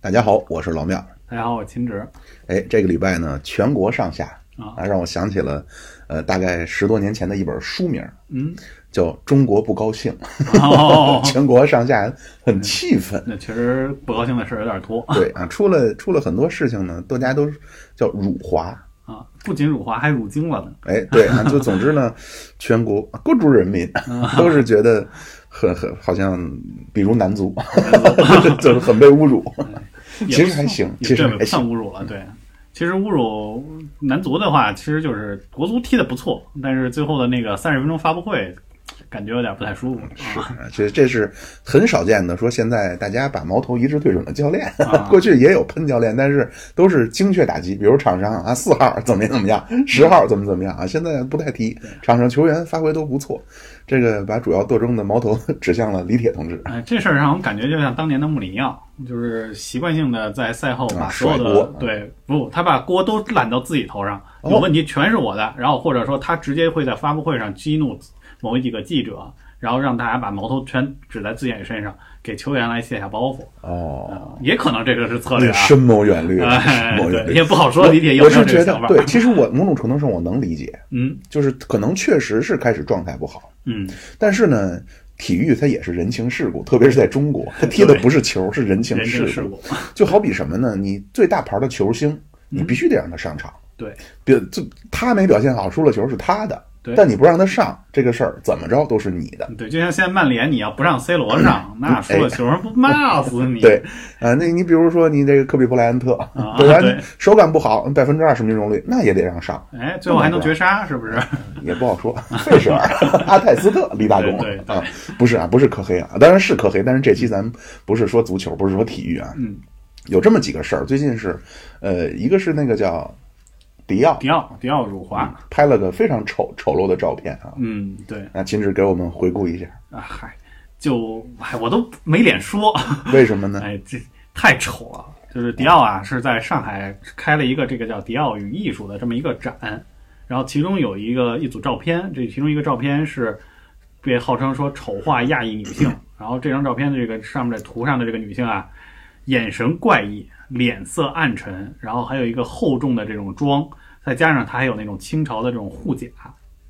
大家好，我是老庙。大家好，我秦直。哎，这个礼拜呢，全国上下啊让我想起了，呃，大概十多年前的一本书名，嗯，叫《中国不高兴》哦，全国上下很气愤。那确实不高兴的事儿有点多对啊，出了出了很多事情呢，大家都叫辱华。啊，不仅辱华，还辱京了呢。哎，对啊，就总之呢，全国各族人民 都是觉得很很好像，比如男足，就是很被侮辱。其实还行，其实还对算。侮辱了。对，其实侮辱男足的话，其实就是国足踢的不错，但是最后的那个三十分钟发布会，感觉有点不太舒服。啊啊这这是很少见的，说现在大家把矛头一致对准了教练。啊 过去也有喷教练，但是都是精确打击，比如场上啊四号怎么怎么样，十号怎么怎么样啊，现在不太提，场上球员发挥都不错。这个把主要斗争的矛头指向了李铁同志。哎，这事儿让我感觉就像当年的穆里尼奥，就是习惯性的在赛后把啊所有的、对不，他把锅都揽到自己头上，哦有问题全是我的。然后或者说他直接会在发布会上激怒某几个记者，然后让大家把矛头全指在自己身上，给球员来卸下包袱。哦，也可能这个是策略啊。深谋远虑，哎深谋远对，虑。也不好说理解有我没有是觉得这个想法。对，其实我某种程度上我能理解，嗯就是可能确实是开始状态不好，嗯，但是呢，体育它也是人情世故，特别是在中国，它踢的不是球，是人情世故。就好比什么呢？你最大牌的球星，你必须得让他上场。对别就他没表现好，输了球是他的，对但你不让他上，这个事儿怎么着都是你的。对，就像现在曼联，你要不让 C 罗上，那输了球不骂死你。嗯对，啊，那你比如说你这个科比布莱恩特，啊对吧？手感不好，百分之二十命中率，那也得让上，哎，最后还能绝杀，是不是？也不好说。费舍尔、阿泰斯特、立大功对对对啊，不是啊，不是科黑啊，当然是科黑，但是这期咱们不是说足球，不是说体育啊，嗯，有这么几个事儿，最近是，呃，一个是那个叫迪奥。迪奥，迪奥辱华。拍了个非常丑丑陋的照片啊，嗯，对。那秦志给我们回顾一下，啊，嗨，就嗨，我都没脸说，为什么呢？哎，这太丑了。就是迪奥啊，是在上海开了一个这个叫“迪奥与艺术”的这么一个展，然后其中有一个一组照片，这其中一个照片是被号称说丑化亚裔女性，然后这张照片的这个上面的图上的这个女性啊，眼神怪异，脸色暗沉，然后还有一个厚重的这种妆，再加上他还有那种清朝的这种护甲，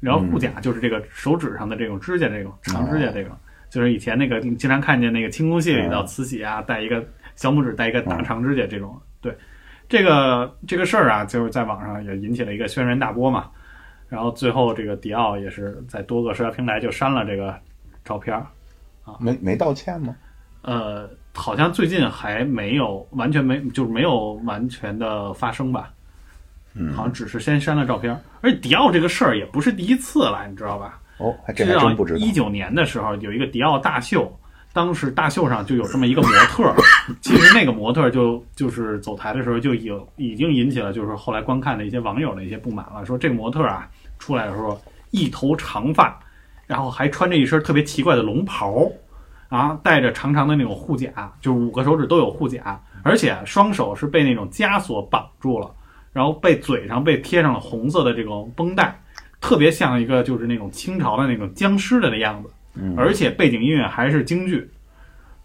然后护甲就是这个手指上的这种指甲，这种长指甲这种，就是以前那个经常看见那个清宫戏里头慈禧啊，带一个小拇指带一个大长指甲这种，对。这个这个事儿啊，就是在网上也引起了一个轩然大波嘛，然后最后这个迪奥也是在多个社交平台就删了这个照片儿啊，没没道歉吗？呃，好像最近还没有完全没，就是没有完全的发生吧，嗯好像只是先删了照片，而且迪奥这个事儿也不是第一次了，你知道吧？哦，还真不知道。一九年的时候有一个迪奥大秀，当时大秀上就有这么一个模特儿，其实那个模特儿就就是走台的时候就有已经引起了就是后来观看的一些网友的一些不满了，说这个模特儿啊出来的时候一头长发，然后还穿着一身特别奇怪的龙袍，啊，戴着长长的那种护甲，就是五个手指都有护甲，而且双手是被那种枷锁绑住了，然后被嘴上被贴上了红色的这种绷带，特别像一个就是那种清朝的那种僵尸的那样子，嗯而且背景音乐还是京剧，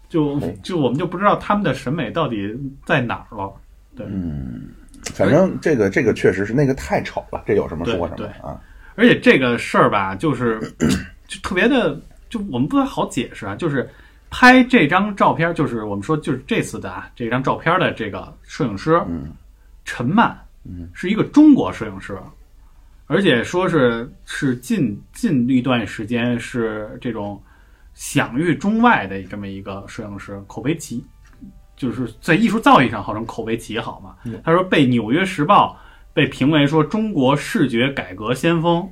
就哎就我们就不知道他们的审美到底在哪儿了。对，嗯反正这个这个确实是那个太丑了，这有什么说什对么啊？而且这个事儿吧，就是 就特别的，就我们不太好解释啊。就是拍这张照片，就是我们说就是这次的啊这张照片的这个摄影师，嗯陈曼，嗯，是一个中国摄影师，而且说是是近近一段时间是这种享誉中外的这么一个摄影师，口碑极，就是在艺术造诣上号称口碑极好嘛。他说被《纽约时报》被评为说中国视觉改革先锋，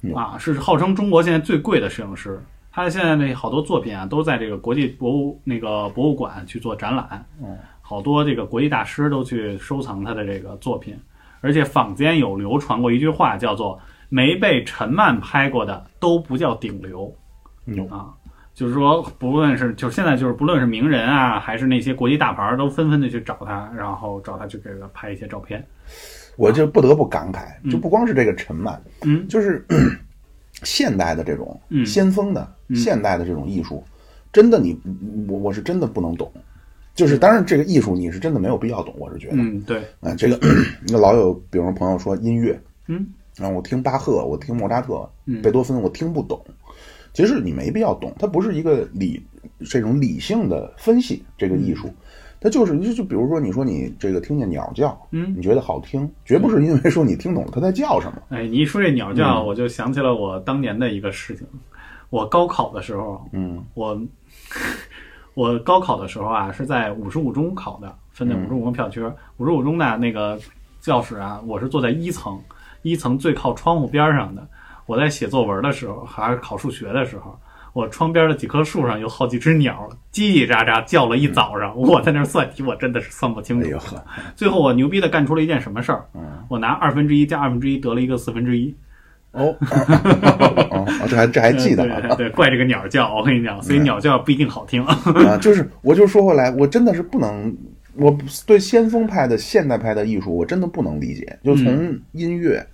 嗯啊，是号称中国现在最贵的摄影师。他现在那好多作品啊，都在这个国际博物那个博物馆去做展览，嗯，好多这个国际大师都去收藏他的这个作品，而且坊间有流传过一句话，叫做“没被陈曼拍过的都不叫顶流”，嗯啊，就是说不论是就现在就是不论是名人啊，还是那些国际大牌儿，都纷纷的去找他，然后找他去给他拍一些照片。我就不得不感慨，就不光是这个陈曼，嗯。就是现代的这种嗯。先锋的嗯。现代的这种艺术，真的你我我是真的不能懂。就是当然，这个艺术你是真的没有必要懂，我是觉得。嗯，对，啊，这个 那老有，比如说朋友说音乐，嗯，然后我听巴赫，我听莫扎特、嗯。贝多芬，我听不懂。其实你没必要懂，它不是一个理这种理性的分析这个艺术，它就是你就就比如说你说你这个听见鸟叫，嗯你觉得好听，绝不是因为说你听懂了它在叫什么。哎，你一说这鸟叫，嗯我就想起了我当年的一个事情。我高考的时候，嗯 我 我高考的时候啊，是在五十五中考的，分在五十五中票区。五十五中的那个教室啊，我是坐在一层，一层最靠窗户边上的。我在写作文的时候，还是考数学的时候，我窗边的几棵树上有好几只鸟，叽叽喳喳叫了一早上。我在那儿算题，我真的是算不清楚最后我牛逼的干出了一件什么事儿？嗯我拿二分之一加二分之一得了一个四分之一。哦，这还这还记得对啊对对，怪这个鸟叫，我跟你讲，所以鸟叫不一定好听。啊！就是我就说回来，我真的是不能，我对先锋派的现代派的艺术，我真的不能理解，就从音乐，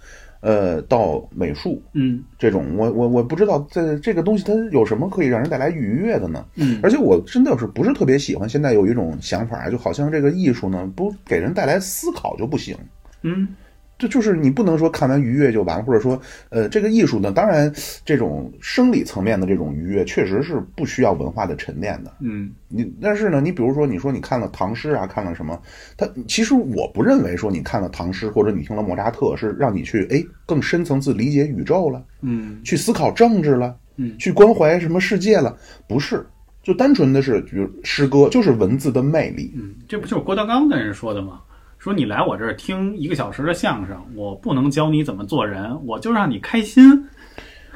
呃，到美术，嗯这种，我我我不知道这这个东西它有什么可以让人带来愉悦的呢？嗯而且我真的是不是特别喜欢现在有一种想法，就好像这个艺术呢不给人带来思考就不行。嗯这就是你不能说看完愉悦就完，或者说，呃，这个艺术呢，当然这种生理层面的这种愉悦确实是不需要文化的沉淀的。嗯你但是呢，你比如说，你说你看了唐诗啊，看了什么？它其实我不认为说你看了唐诗或者你听了莫扎特是让你去哎更深层次理解宇宙了，嗯去思考政治了，嗯去关怀什么世界了，不是，就单纯的是比如诗歌就是文字的魅力。嗯，这不就是郭德纲的人说的吗？说你来我这儿听一个小时的相声，我不能教你怎么做人，我就让你开心。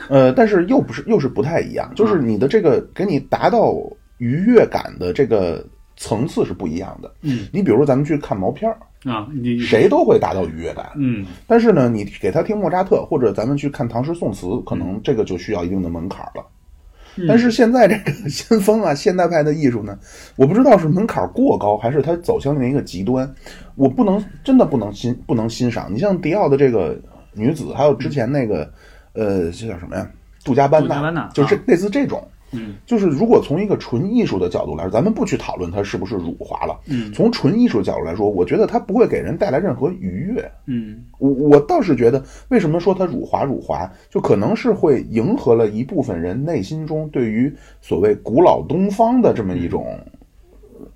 呃，但是又不是又是不太一样，就是你的这个给你达到愉悦感的这个层次是不一样的。嗯你比如说咱们去看毛片儿，啊，你谁都会达到愉悦感。嗯但是呢，你给他听莫扎特，或者咱们去看唐诗宋词，可能这个就需要一定的门槛了。但是现在这个先锋啊，现代派的艺术呢，我不知道是门槛过高，还是它走向另一个极端，我不能真的不能欣不能欣赏。你像迪奥的这个女子，还有之前那个呃，这叫什么呀？杜嘉班杜嘉班纳就是啊类似这种。嗯。就是如果从一个纯艺术的角度来说，咱们不去讨论它是不是辱华了，嗯。从纯艺术角度来说，我觉得它不会给人带来任何愉悦。嗯。我我倒是觉得，为什么说它辱华辱华，就可能是会迎合了一部分人内心中对于所谓古老东方的这么一种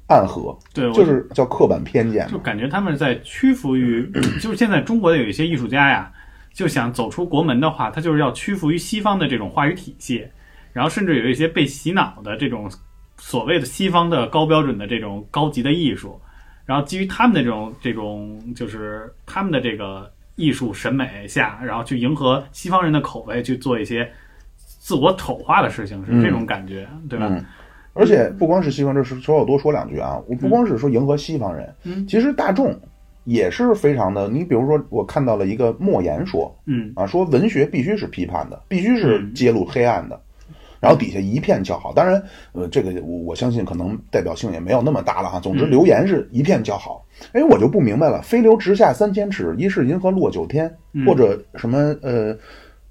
暗合，对，就是叫刻板偏见。就感觉他们在屈服于，就是现在中国的有一些艺术家呀，就想走出国门的话，他就是要屈服于西方的这种话语体系，然后甚至有一些被洗脑的这种所谓的西方的高标准的这种高级的艺术，然后基于他们的这种这种就是他们的这个艺术审美下，然后去迎合西方人的口味去做一些自我丑化的事情，是这种感觉，对吧？嗯而且不光是西方，这是说我多说两句啊，我不光是说迎合西方人，嗯其实大众也是非常的。你比如说，我看到了一个莫言说嗯啊，说文学必须是批判的，必须是嗯揭露黑暗的。然后底下一片叫好，当然，呃，这个我我相信可能代表性也没有那么大了哈。总之，嗯留言是一片叫好。哎，我就不明白了，飞流直下三千尺，疑是银河落九天，嗯或者什么呃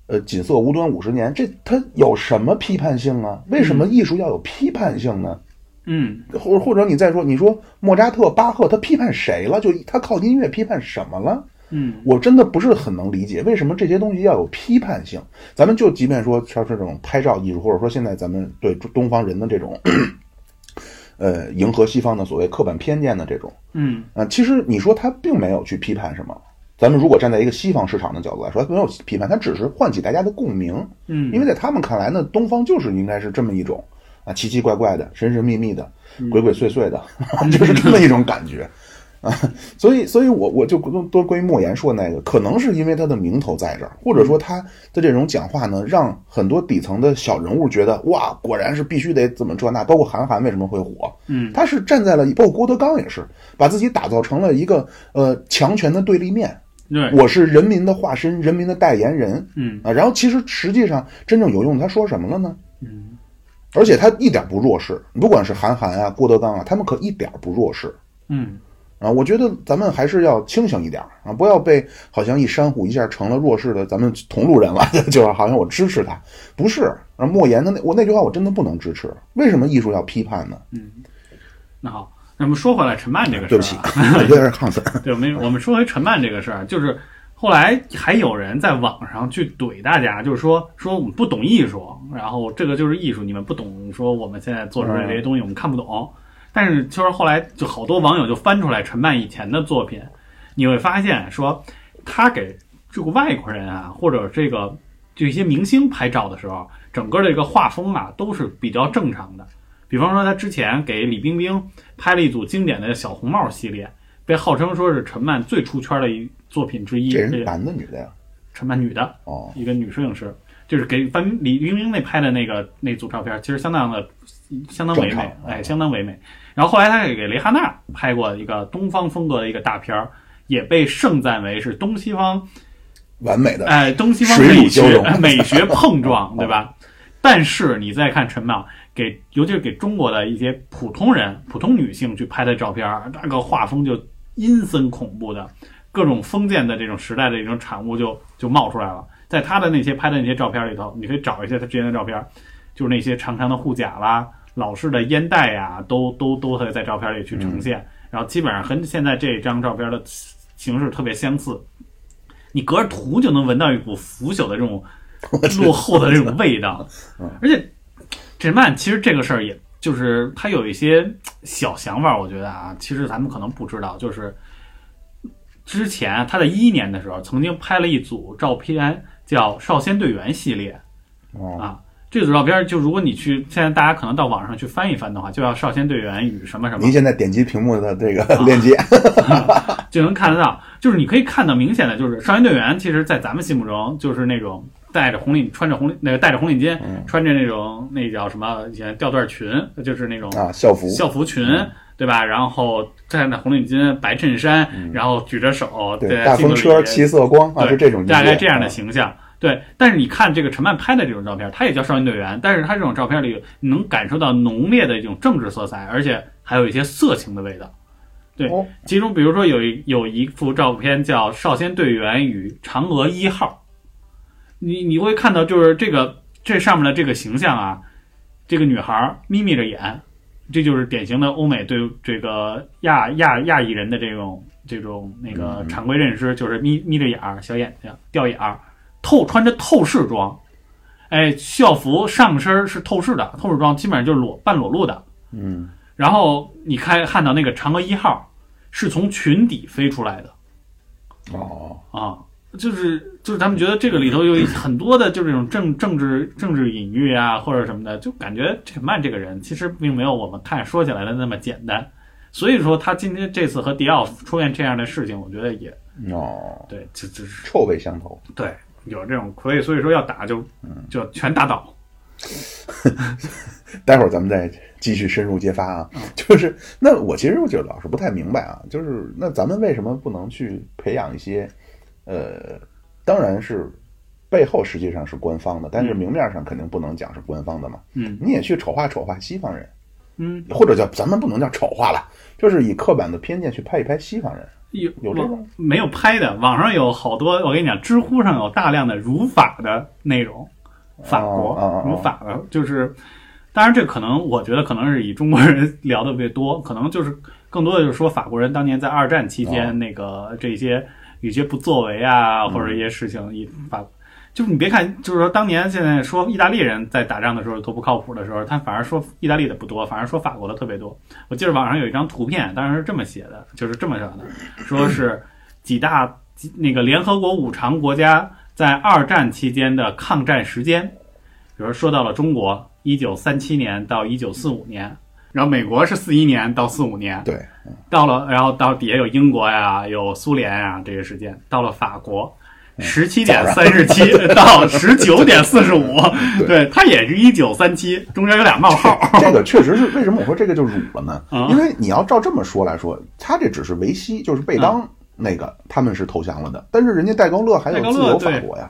呃锦瑟无端五十年，这它有什么批判性啊？为什么艺术要有批判性呢？嗯或或者你再说，你说莫扎特、巴赫他批判谁了？就他靠音乐批判什么了？嗯我真的不是很能理解为什么这些东西要有批判性。咱们就即便说像是这种拍照艺术，或者说现在咱们对东方人的这种，呃，迎合西方的所谓刻板偏见的这种，嗯啊、其实你说他并没有去批判什么。咱们如果站在一个西方市场的角度来说，他没有批判，他只是唤起大家的共鸣。嗯，因为在他们看来呢，东方就是应该是这么一种啊奇奇怪怪的、神神秘秘的、鬼鬼祟祟的，就是这么一种感觉啊。所以，所以我我就多多关于莫言说那个，可能是因为他的名头在这儿，或者说他的这种讲话呢，让很多底层的小人物觉得哇，果然是必须得怎么这那。包括韩寒为什么会火，嗯他是站在了，包括郭德纲也是，把自己打造成了一个呃强权的对立面。对，我是人民的化身，人民的代言人。嗯啊，然后其实实际上真正有用，他说什么了呢？嗯而且他一点不弱势，不管是韩寒啊、郭德纲啊，他们可一点不弱势。嗯啊，我觉得咱们还是要清醒一点啊，不要被好像一山虎一下成了弱势的咱们同路人了，就是好像我支持他，不是。啊，莫言的那我那句话我真的不能支持。为什么艺术要批判呢？嗯，那好，那么说回来，陈曼这个事儿、对不起，有点亢奋。对，我们我们说回陈曼这个事儿，就是后来还有人在网上去怼大家，就是说说我们不懂艺术，然后这个就是艺术，你们不懂，说我们现在做出来这些东西我们看不懂。但是就是后来就好多网友就翻出来陈曼以前的作品，你会发现说他给这个外国人啊，或者这个就一些明星拍照的时候，整个这个画风啊都是比较正常的。比方说他之前给李冰冰拍了一组经典的小红帽系列，被号称说是陈曼最出圈的一作品之一。这人男的女的呀？陈曼女的哦，一个女摄影师，就是给范李冰冰那拍的那个那组照片，其实相当的相当唯美哎，相当唯美。然后后来他也给蕾哈娜拍过一个东方风格的一个大片儿，也被盛赞为是东西方完美的，哎东西方美学美 学碰撞，对吧？但是你再看陈曼给，尤其是给中国的一些普通人、普通女性去拍的照片儿，那个画风就阴森恐怖的，各种封建的这种时代的一种产物就就冒出来了。在他的那些拍的那些照片里头，你可以找一些他之前的照片，就是那些长长的护甲啦、老式的烟袋呀，都都都会在照片里去呈现。然后基本上和现在这张照片的形式特别相似，你隔着图就能闻到一股腐朽的这种 落后的这种味道。而且陈曼其实这个事儿，也就是他有一些小想法，我觉得啊，其实咱们可能不知道，就是之前他在一一年的时候，曾经拍了一组照片，叫《少先队员》系列哦，啊。这组照片，就如果你去现在大家可能到网上去翻一翻的话，就要《少先队员与什么什么您》，现在点击屏幕的这个啊。链接，就能看得到，就是你可以看到明显的，就是少先队员，其实在咱们心目中就是那种戴着红领，穿着红领，那个戴着红领巾，嗯。穿着那种那叫什么以前吊带裙，就是那种啊，校服，校服裙，对吧？然后戴着红领巾、白衬衫，然后举着手，大风车、七色光啊，对这种大概这样的啊形象。对，但是你看这个陈曼拍的这种照片，他也叫少先队员，但是他这种照片里，你能感受到浓烈的一种政治色彩，而且还有一些色情的味道。对哦。其中比如说有一有一幅照片叫《少先队员与嫦娥一号》，你你会看到就是这个这上面的这个形象啊，这个女孩儿眯眯着眼，这就是典型的欧美对这个亚亚亚裔人的这种这种那个常规认知，就是眯眯着眼儿、小眼睛、掉眼儿，透穿着透视装，哎，校服上身是透视的，透视装基本上就是裸半裸露的。嗯，然后你看看到那个嫦娥一号是从裙底飞出来的哦，啊，就是就是他们觉得这个里头有很多的就这种政政治政治隐喻啊或者什么的，就感觉陈曼这个人其实并没有我们看说起来的那么简单。所以说他今天这次和迪奥出现这样的事情，我觉得也哦，对，这这是臭味相投。对有这种，所以所以说要打就就全打倒。待会儿咱们再继续深入揭发啊。就是那我其实我觉得老是不太明白啊，就是那咱们为什么不能去培养一些，呃，当然是背后实际上是官方的，但是明面上肯定不能讲是官方的嘛。嗯你也去丑化丑化西方人，嗯，或者叫咱们不能叫丑化了，就是以刻板的偏见去拍一拍西方人。有有这种没有拍的？网上有好多，我跟你讲，知乎上有大量的辱法的内容，法国、哦哦哦辱法的，就是，当然这可能我觉得可能是以中国人聊的特别多，可能就是更多的就是说法国人当年在二战期间、哦那个这些有些不作为啊，嗯或者一些事情以法。就是你别看，就是说当年现在说意大利人在打仗的时候多不靠谱的时候，他反而说意大利的不多，反而说法国的特别多。我记得网上有一张图片，当时是这么写的，就是这么写的，说是几大几那个联合国五常国家在二战期间的抗战时间，比如说到了中国，一九三七年到一九四五年，然后美国是四一年到四五年，对，到了，然后到底下有英国呀，有苏联呀这些时间，到了法国。十七点三十七 到十九点四十五，对，它也是一九三七，中间有俩冒号。这个确实是为什么我说这个就辱了呢啊？因为你要照这么说来说，他这只是维希，就是贝当那个他们是投降了的，但是人家戴高乐还有自由法国呀。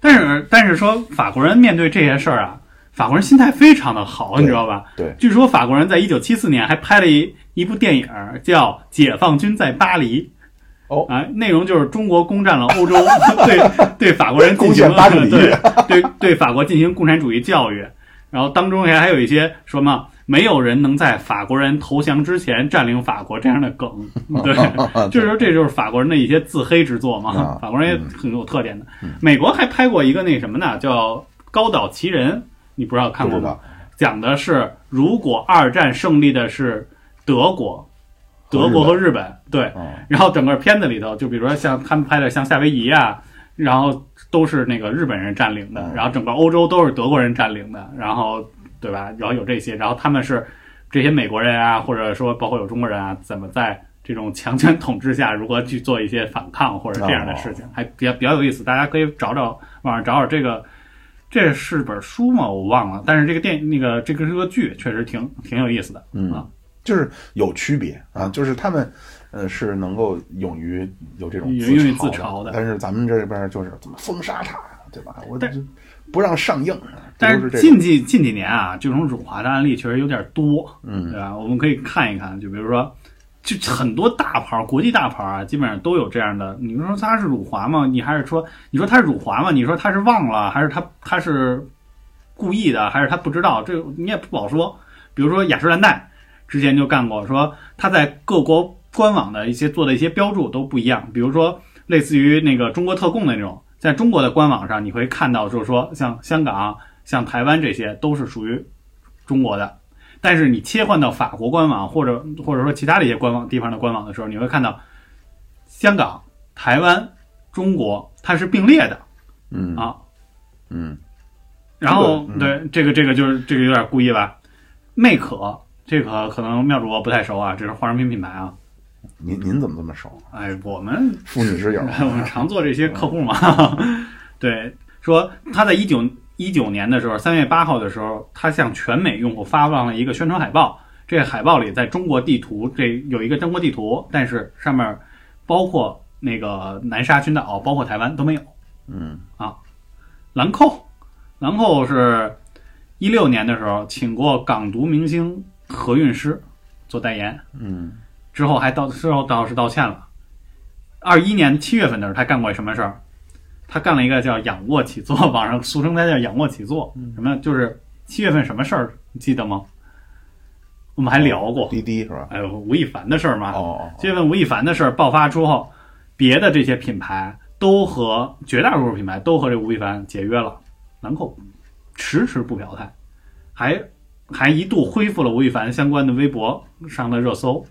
但是但是说法国人面对这些事儿啊，法国人心态非常的好，你知道吧？对，据说法国人在一九七四年还拍了一一部电影叫《解放军在巴黎》。哦。啊，内容就是中国攻占了欧洲，对对法国人进行陷巴黎对对对法国进行共产主义教育，然后当中还还有一些什么没有人能在法国人投降之前占领法国这样的梗，对，就是说这就是法国人的一些自黑之作嘛啊，法国人也很有特点的。美国还拍过一个那什么呢，叫《高岛奇人》，你不知道看过吗？讲的是如果二战胜利的是德国，德国和日本，对，嗯然后整个片子里头，就比如说像他们拍的像夏威夷啊，然后都是那个日本人占领的嗯，然后整个欧洲都是德国人占领的，然后对吧？然后有这些，然后他们是这些美国人啊，或者说包括有中国人啊，怎么在这种强权统治下如何去做一些反抗或者这样的事情，还比较比较有意思，大家可以找找网上找找这个。这是本书吗？我忘了，但是这个电那个这个是个剧，确实挺挺有意思的。嗯啊，就是有区别啊，就是他们呃是能够勇于有这种勇于自自嘲的但是咱们这边就是怎么封杀他，对吧？我但这不让上映，但都是近几近几年啊，这种辱华的案例确实有点多，嗯对吧？我们可以看一看，就比如说，就很多大牌，国际大牌啊，基本上都有这样的。你说他是辱华吗？你还是说，你说他是辱华吗？你说他是忘了，还是他他是故意的，还是他不知道？这你也不好说。比如说雅诗兰黛之前就干过，说他在各国官网的一些做的一些标注都不一样，比如说类似于那个中国特供的那种，在中国的官网上你会看到，就是说像香港、像台湾这些都是属于中国的，但是你切换到法国官网或者或者说其他的一些官网地方的官网的时候，你会看到香港、台湾、中国它是并列的。嗯。啊。嗯。然后、对这个这个就是这个有点故意吧？魅可这个可能妙主播不太熟啊，这是化妆品品牌啊。您您怎么这么熟？哎，我们妇女之友 我们常做这些客户嘛。对，说他在一九一九年的时候，三月八号的时候，他向全美用户发放了一个宣传海报。这个海报里，在中国地图这有一个中国地图，但是上面包括那个南沙群岛，包括台湾都没有。嗯啊兰蔻，兰蔻是一六年的时候请过港独明星何韵诗做代言，嗯之后还道之后倒是道歉了。二一年七月份的时候，他干过什么事儿？他干了一个叫仰卧起坐，网上俗称他叫仰卧起坐。什么？就是七月份什么事儿？你记得吗？我们还聊过，滴滴是吧？哎呦，吴亦凡的事儿嘛。哦，七月份吴亦凡的事儿爆发之后，别的这些品牌都和绝大多数品牌都和这吴亦凡解约了，兰蔻迟迟不表态，还还一度恢复了吴亦凡相关的微博上了热搜。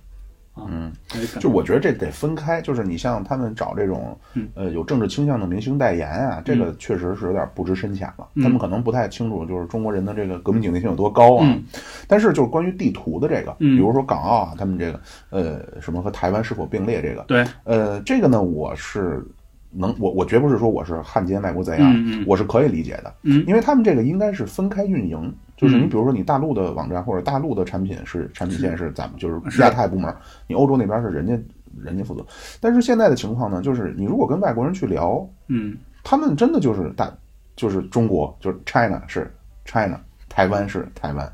啊，嗯，就我觉得这得分开，就是你像他们找这种嗯。呃有政治倾向的明星代言啊，这个确实是有点不知深浅了。嗯。他们可能不太清楚，就是中国人的这个革命警惕性有多高啊。嗯。但是就是关于地图的这个，嗯。比如说港澳啊，他们这个呃什么和台湾是否并列这个，对，呃，这个呢，我是能，我我绝不是说我是汉奸卖国贼啊，嗯嗯。我是可以理解的，嗯。因为他们这个应该是分开运营，就是你嗯比如说你大陆的网站或者大陆的产品是产品线是。咱们就是。是亚太部门，你欧洲那边是人家人家负责，但是现在的情况呢，就是你如果跟外国人去聊，嗯。他们真的就是大就是中国就是 China 是 China，台湾是台湾。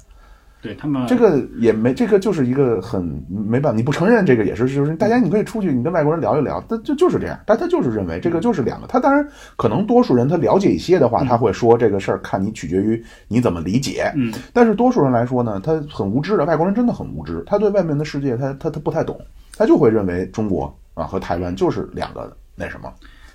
对他们这个也没，这个就是一个很没办法，你不承认这个也是，就是大家你可以出去，你跟外国人聊一聊，他就就是这样，但他就是认为这个就是两个，他当然可能多数人他了解一些的话，他会说这个事儿看你取决于你怎么理解，嗯。但是多数人来说呢，他很无知的，外国人真的很无知，他对外面的世界他他他不太懂，他就会认为中国啊和台湾就是两个那什么，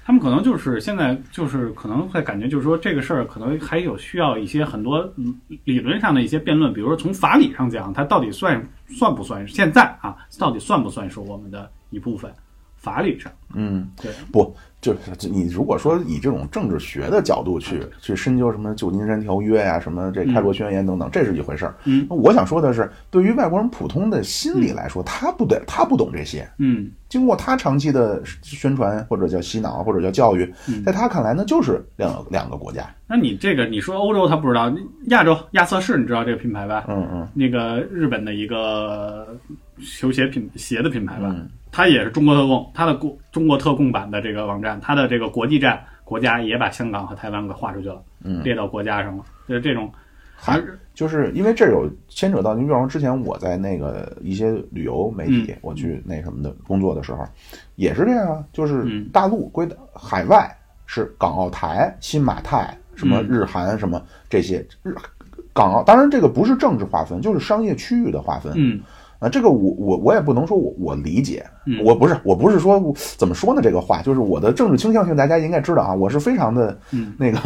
他们可能就是现在就是可能会感觉就是说这个事儿可能还有需要一些很多嗯理论上的一些辩论，比如说从法理上讲，它到底算算不算现在啊，到底算不算是我们的一部分？法理上，嗯，对，不，就是你如果说以这种政治学的角度去去深究什么旧金山条约呀、什么这开罗宣言等等，这是一回事儿。嗯。我想说的是，对于外国人普通的心理来说，他不对他不懂这些。嗯。经过他长期的宣传或者叫洗脑或者叫教育，嗯。在他看来那就是两两个国家。那你这个你说欧洲他不知道，亚洲亚瑟士你知道这个品牌吧？嗯嗯。那个日本的一个球鞋品鞋的品牌吧，嗯它也是中国特供，它的国中国特供版的这个网站，它的这个国际站国家也把香港和台湾给划出去了，嗯。列到国家上了。就是这种，还就是因为这有牵扯到，你比方说之前我在那个一些旅游媒体，我去那什么的工作的时候，也是这样啊，就是嗯。大陆归海外是港澳台、新马泰、什么嗯。日韩什么这些日港澳，当然这个不是政治划分，就是商业区域的划分。嗯。啊，这个我我我也不能说我我理解，嗯我不是我不是说怎么说呢这个话，就是我的政治倾向性大家应该知道啊，我是非常的嗯那个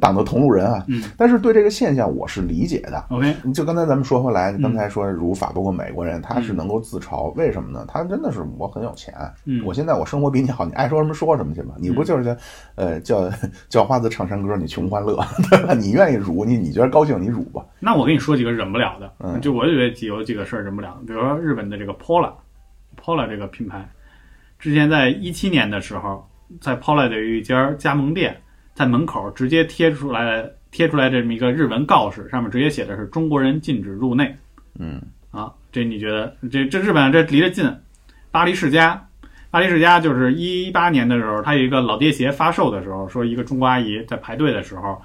党的同路人啊，嗯但是对这个现象我是理解的。，OK，就刚才咱们说回来，刚才说儒法包括美国人，他是能够自嘲，为什么呢？他真的是我很有钱，嗯我现在我生活比你好，你爱说什么说什么去吧。你不就是叫呃叫叫花子唱山歌，你穷欢乐，对吧？你愿意辱你，你觉得高兴你辱吧。那我跟你说几个忍不了的，嗯就我觉得有几个事儿忍不了，比如说日本的这个 Pola，Pola 这个品牌，之前在一七年的时候，在 Pola 的有一家加盟店，在门口直接贴出来贴出来这么一个日文告示，上面直接写的是中国人禁止入内。嗯。啊，这你觉得这这日本这离得近，巴黎世家。巴黎世家就是一八年的时候，它有一个老爹鞋发售的时候，说一个中国阿姨在排队的时候，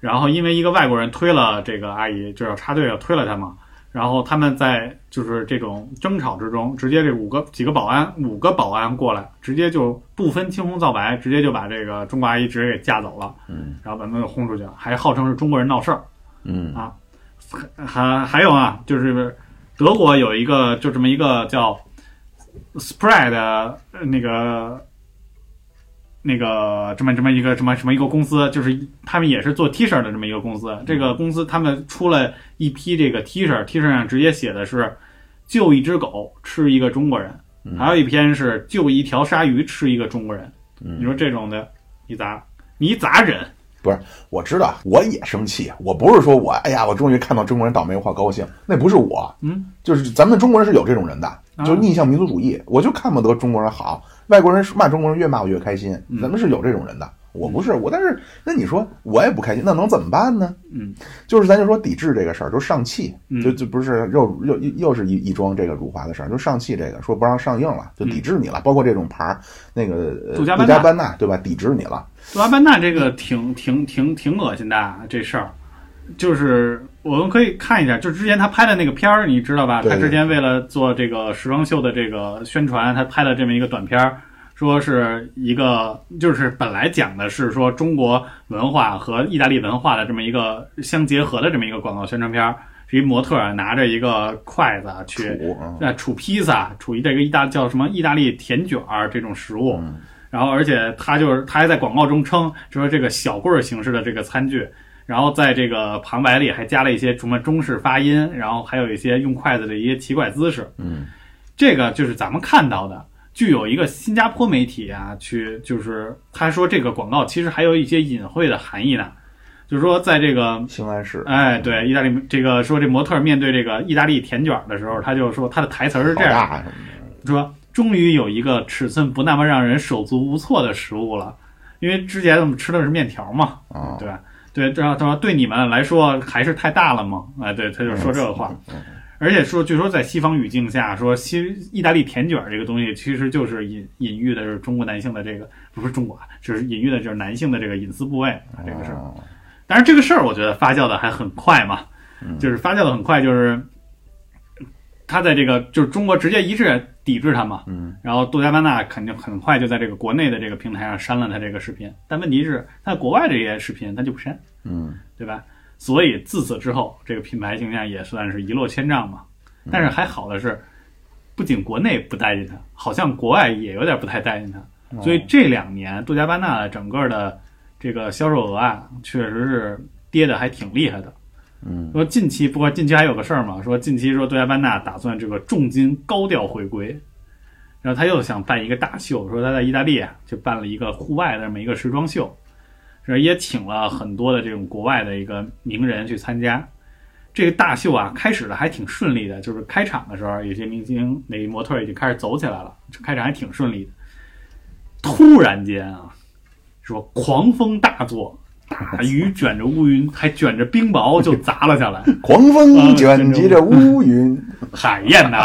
然后因为一个外国人推了这个阿姨，就要插队要推了她嘛，然后他们在就是这种争吵之中，直接这五个几个保安五个保安过来，直接就不分青红皂白，直接就把这个中国阿姨直接给架走了，嗯然后把他们给轰出去了，还号称是中国人闹事儿。嗯还还有啊，就是德国有一个就这么一个叫 Spread 那个那个这么这么一个什么什么一个公司，就是他们也是做 T 恤的这么一个公司。这个公司他们出了一批这个 T 恤，T 恤上直接写的是“救一只狗吃一个中国人”，还有一篇是“救一条鲨鱼吃一个中国人”。你说这种的，你咋你咋忍？我知道，我也生气。我不是说我，哎呀，我终于看到中国人倒霉，我好高兴。那不是我，嗯，就是咱们中国人是有这种人的，啊就是逆向民族主义。我就看不得中国人好，外国人骂中国人越骂我越开心。嗯咱们是有这种人的，我不是我。但是那你说我也不开心，那能怎么办呢？嗯，就是咱就说抵制这个事儿，就上汽，嗯就就不是又又又是一一桩这个辱华的事儿，就上汽这个说不让上映了，就抵制你了。包括这种牌儿，那个呃杜嘉班纳对吧？抵制你了。杜加班纳这个挺挺挺挺恶心的啊，这事儿，就是我们可以看一下，就之前他拍的那个片儿，你知道吧？他之前为了做这个时装秀的这个宣传，他拍了这么一个短片儿，说是一个就是本来讲的是说中国文化和意大利文化的这么一个相结合的这么一个广告宣传片儿，是一模特儿拿着一个筷子去在煮披萨，杵一这个意大叫什么意大利甜卷儿这种食物，然后而且他就是他还在广告中称说这个小棍儿形式的这个餐具，然后在这个旁白里还加了一些什么中式发音，然后还有一些用筷子的一些奇怪姿势，嗯。这个就是咱们看到的。具有一个新加坡媒体啊，去就是他说这个广告其实还有一些隐晦的含义呢，就是说在这个哎，对，意大利这个说这模特面对这个意大利甜卷儿的时候，他就说他的台词是这样。说终于有一个尺寸不那么让人手足无措的食物了，因为之前我们吃的是面条嘛，啊，对吧？对，然后他说对你们来说还是太大了嘛？哎，对，他就说这个话，而且说据说在西方语境下，说西意大利甜卷儿这个东西其实就是隐隐喻的是中国男性的这个不是中国啊，就是隐喻的就是男性的这个隐私部位啊，这个事儿。哦但是这个事儿我觉得发酵的还很快嘛，就是发酵的很快，就是他在这个就是中国直接一致抵制他嘛，嗯，然后杜嘉班纳肯定很快就在这个国内的这个平台上删了他这个视频，但问题是他在国外这些视频他就不删，嗯对吧？所以自此之后，这个品牌形象也算是一落千丈嘛。但是还好的是，不仅国内不待见他，好像国外也有点不太待见他。所以这两年杜嘉班纳的整个的这个销售额啊，确实是跌的还挺厉害的。嗯，说近期，不过近期还有个事儿嘛，说近期说杜嘉班纳打算这个重金高调回归，然后他又想办一个大秀，说他在意大利啊就办了一个户外的这么一个时装秀，是也请了很多的这种国外的一个名人去参加。这个大秀啊，开始的还挺顺利的，就是开场的时候，有些明星那模特已经开始走起来了，开场还挺顺利的。突然间啊，说狂风大作，大雨卷着乌云，还卷着冰雹就砸了下来。狂风卷起着乌云，海燕呐，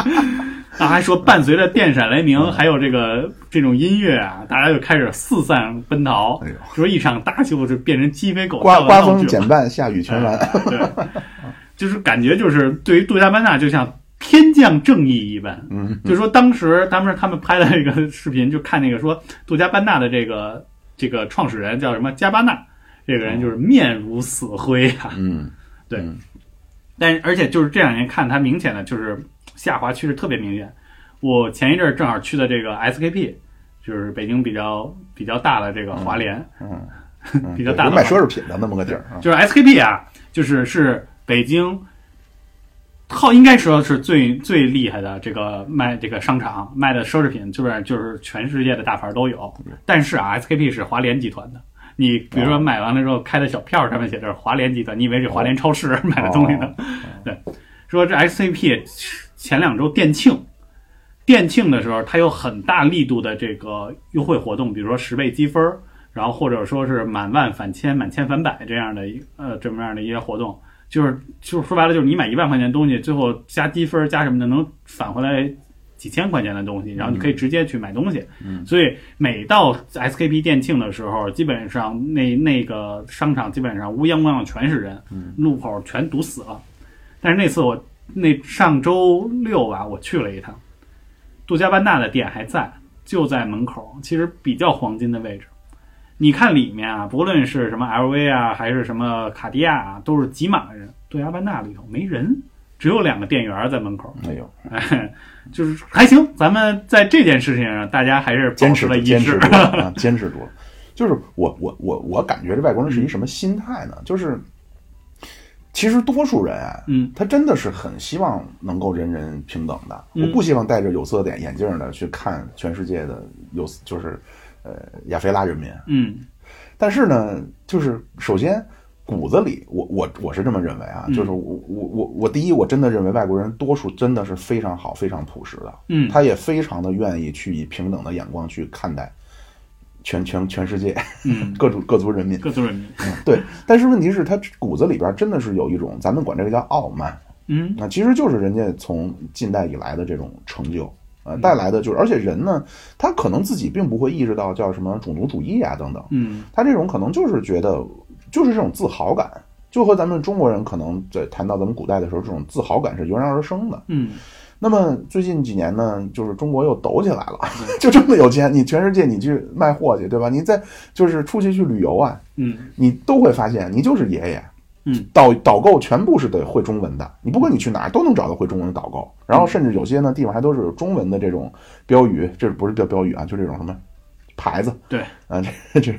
啊，还说伴随着电闪雷鸣，还有这个这种音乐啊，大家就开始四散奔逃。哎呦，说一场大秀就变成鸡飞狗刮刮风减半，下雨全完。对，就是感觉就是对于杜嘉班纳就像天降正义一般。嗯，就说当时他们他们拍的那个视频，就看那个说杜嘉班纳的这个这个创始人叫什么加巴纳，这个人就是面如死灰啊。嗯，对。嗯。但是而且就是这两年看他明显的就是下滑趋势特别明显。我前一阵儿正好去的这个 SKP，就是北京比较比较大的这个华联，嗯比较大的有卖奢侈品的那么个地儿啊。就是 SKP 啊，就是是北京号应该说是最最厉害的这个卖这个商场卖的奢侈品，基本上就是全世界的大牌都有。但是啊，SKP 是华联集团的。你比如说买完了之后开的小票上面写着华联集团，你以为是华联超市买的东西呢？对，说这 SKP 前两周店庆，店庆的时候它有很大力度的这个优惠活动，比如说十倍积分儿，然后或者说是满万返千、满千返百这样的一呃这么样的一些活动，就是就是说白了就是你买一万块钱东西，最后加积分儿加什么的能返回来几千块钱的东西，然后你可以直接去买东西。嗯所以每到 SKP 店庆的时候，基本上那那个商场基本上乌泱乌泱全是人，嗯路口全堵死了。但是那次我那上周六吧，我去了一趟，杜嘉班纳的店还在，就在门口，其实比较黄金的位置。你看里面啊，不论是什么 LV 啊，还是什么卡地亚啊，都是挤满了人。杜嘉班纳里头没人，只有两个店员在门口。没有，哎，就是还行，咱们在这件事情上，大家还是坚持持了一致。坚持住了啊，坚持住了。就是我我我我感觉这外国人是一什么心态呢？就是其实多数人啊，嗯，他真的是很希望能够人人平等的。嗯。我不希望戴着有色眼眼镜的去看全世界的有就是呃亚非拉人民。嗯。但是呢，就是首先骨子里，我我我是这么认为啊，嗯。就是我我我我第一，我真的认为外国人多数真的是非常好、非常朴实的，嗯。他也非常的愿意去以平等的眼光去看待全全全世界嗯，各族各族人民。各族人民。对，但是问题是，他骨子里边真的是有一种，咱们管这个叫傲慢，嗯那其实就是人家从近代以来的这种成就。呃，带来的就是，而且人呢，他可能自己并不会意识到叫什么种族主义啊等等，嗯他这种可能就是觉得，就是这种自豪感，就和咱们中国人可能在谈到咱们古代的时候，这种自豪感是油然而生的。嗯那么最近几年呢，就是中国又抖起来了，就这么有钱，你全世界你去卖货去，对吧？你在就是出去去旅游啊，嗯。你都会发现你就是爷爷。嗯，导导购全部是得会中文的，你不管你去哪儿都能找到会中文的导购，然后甚至有些呢地方还都是有中文的这种标语，这不是叫标语啊，就这种什么牌子，对。啊，这这，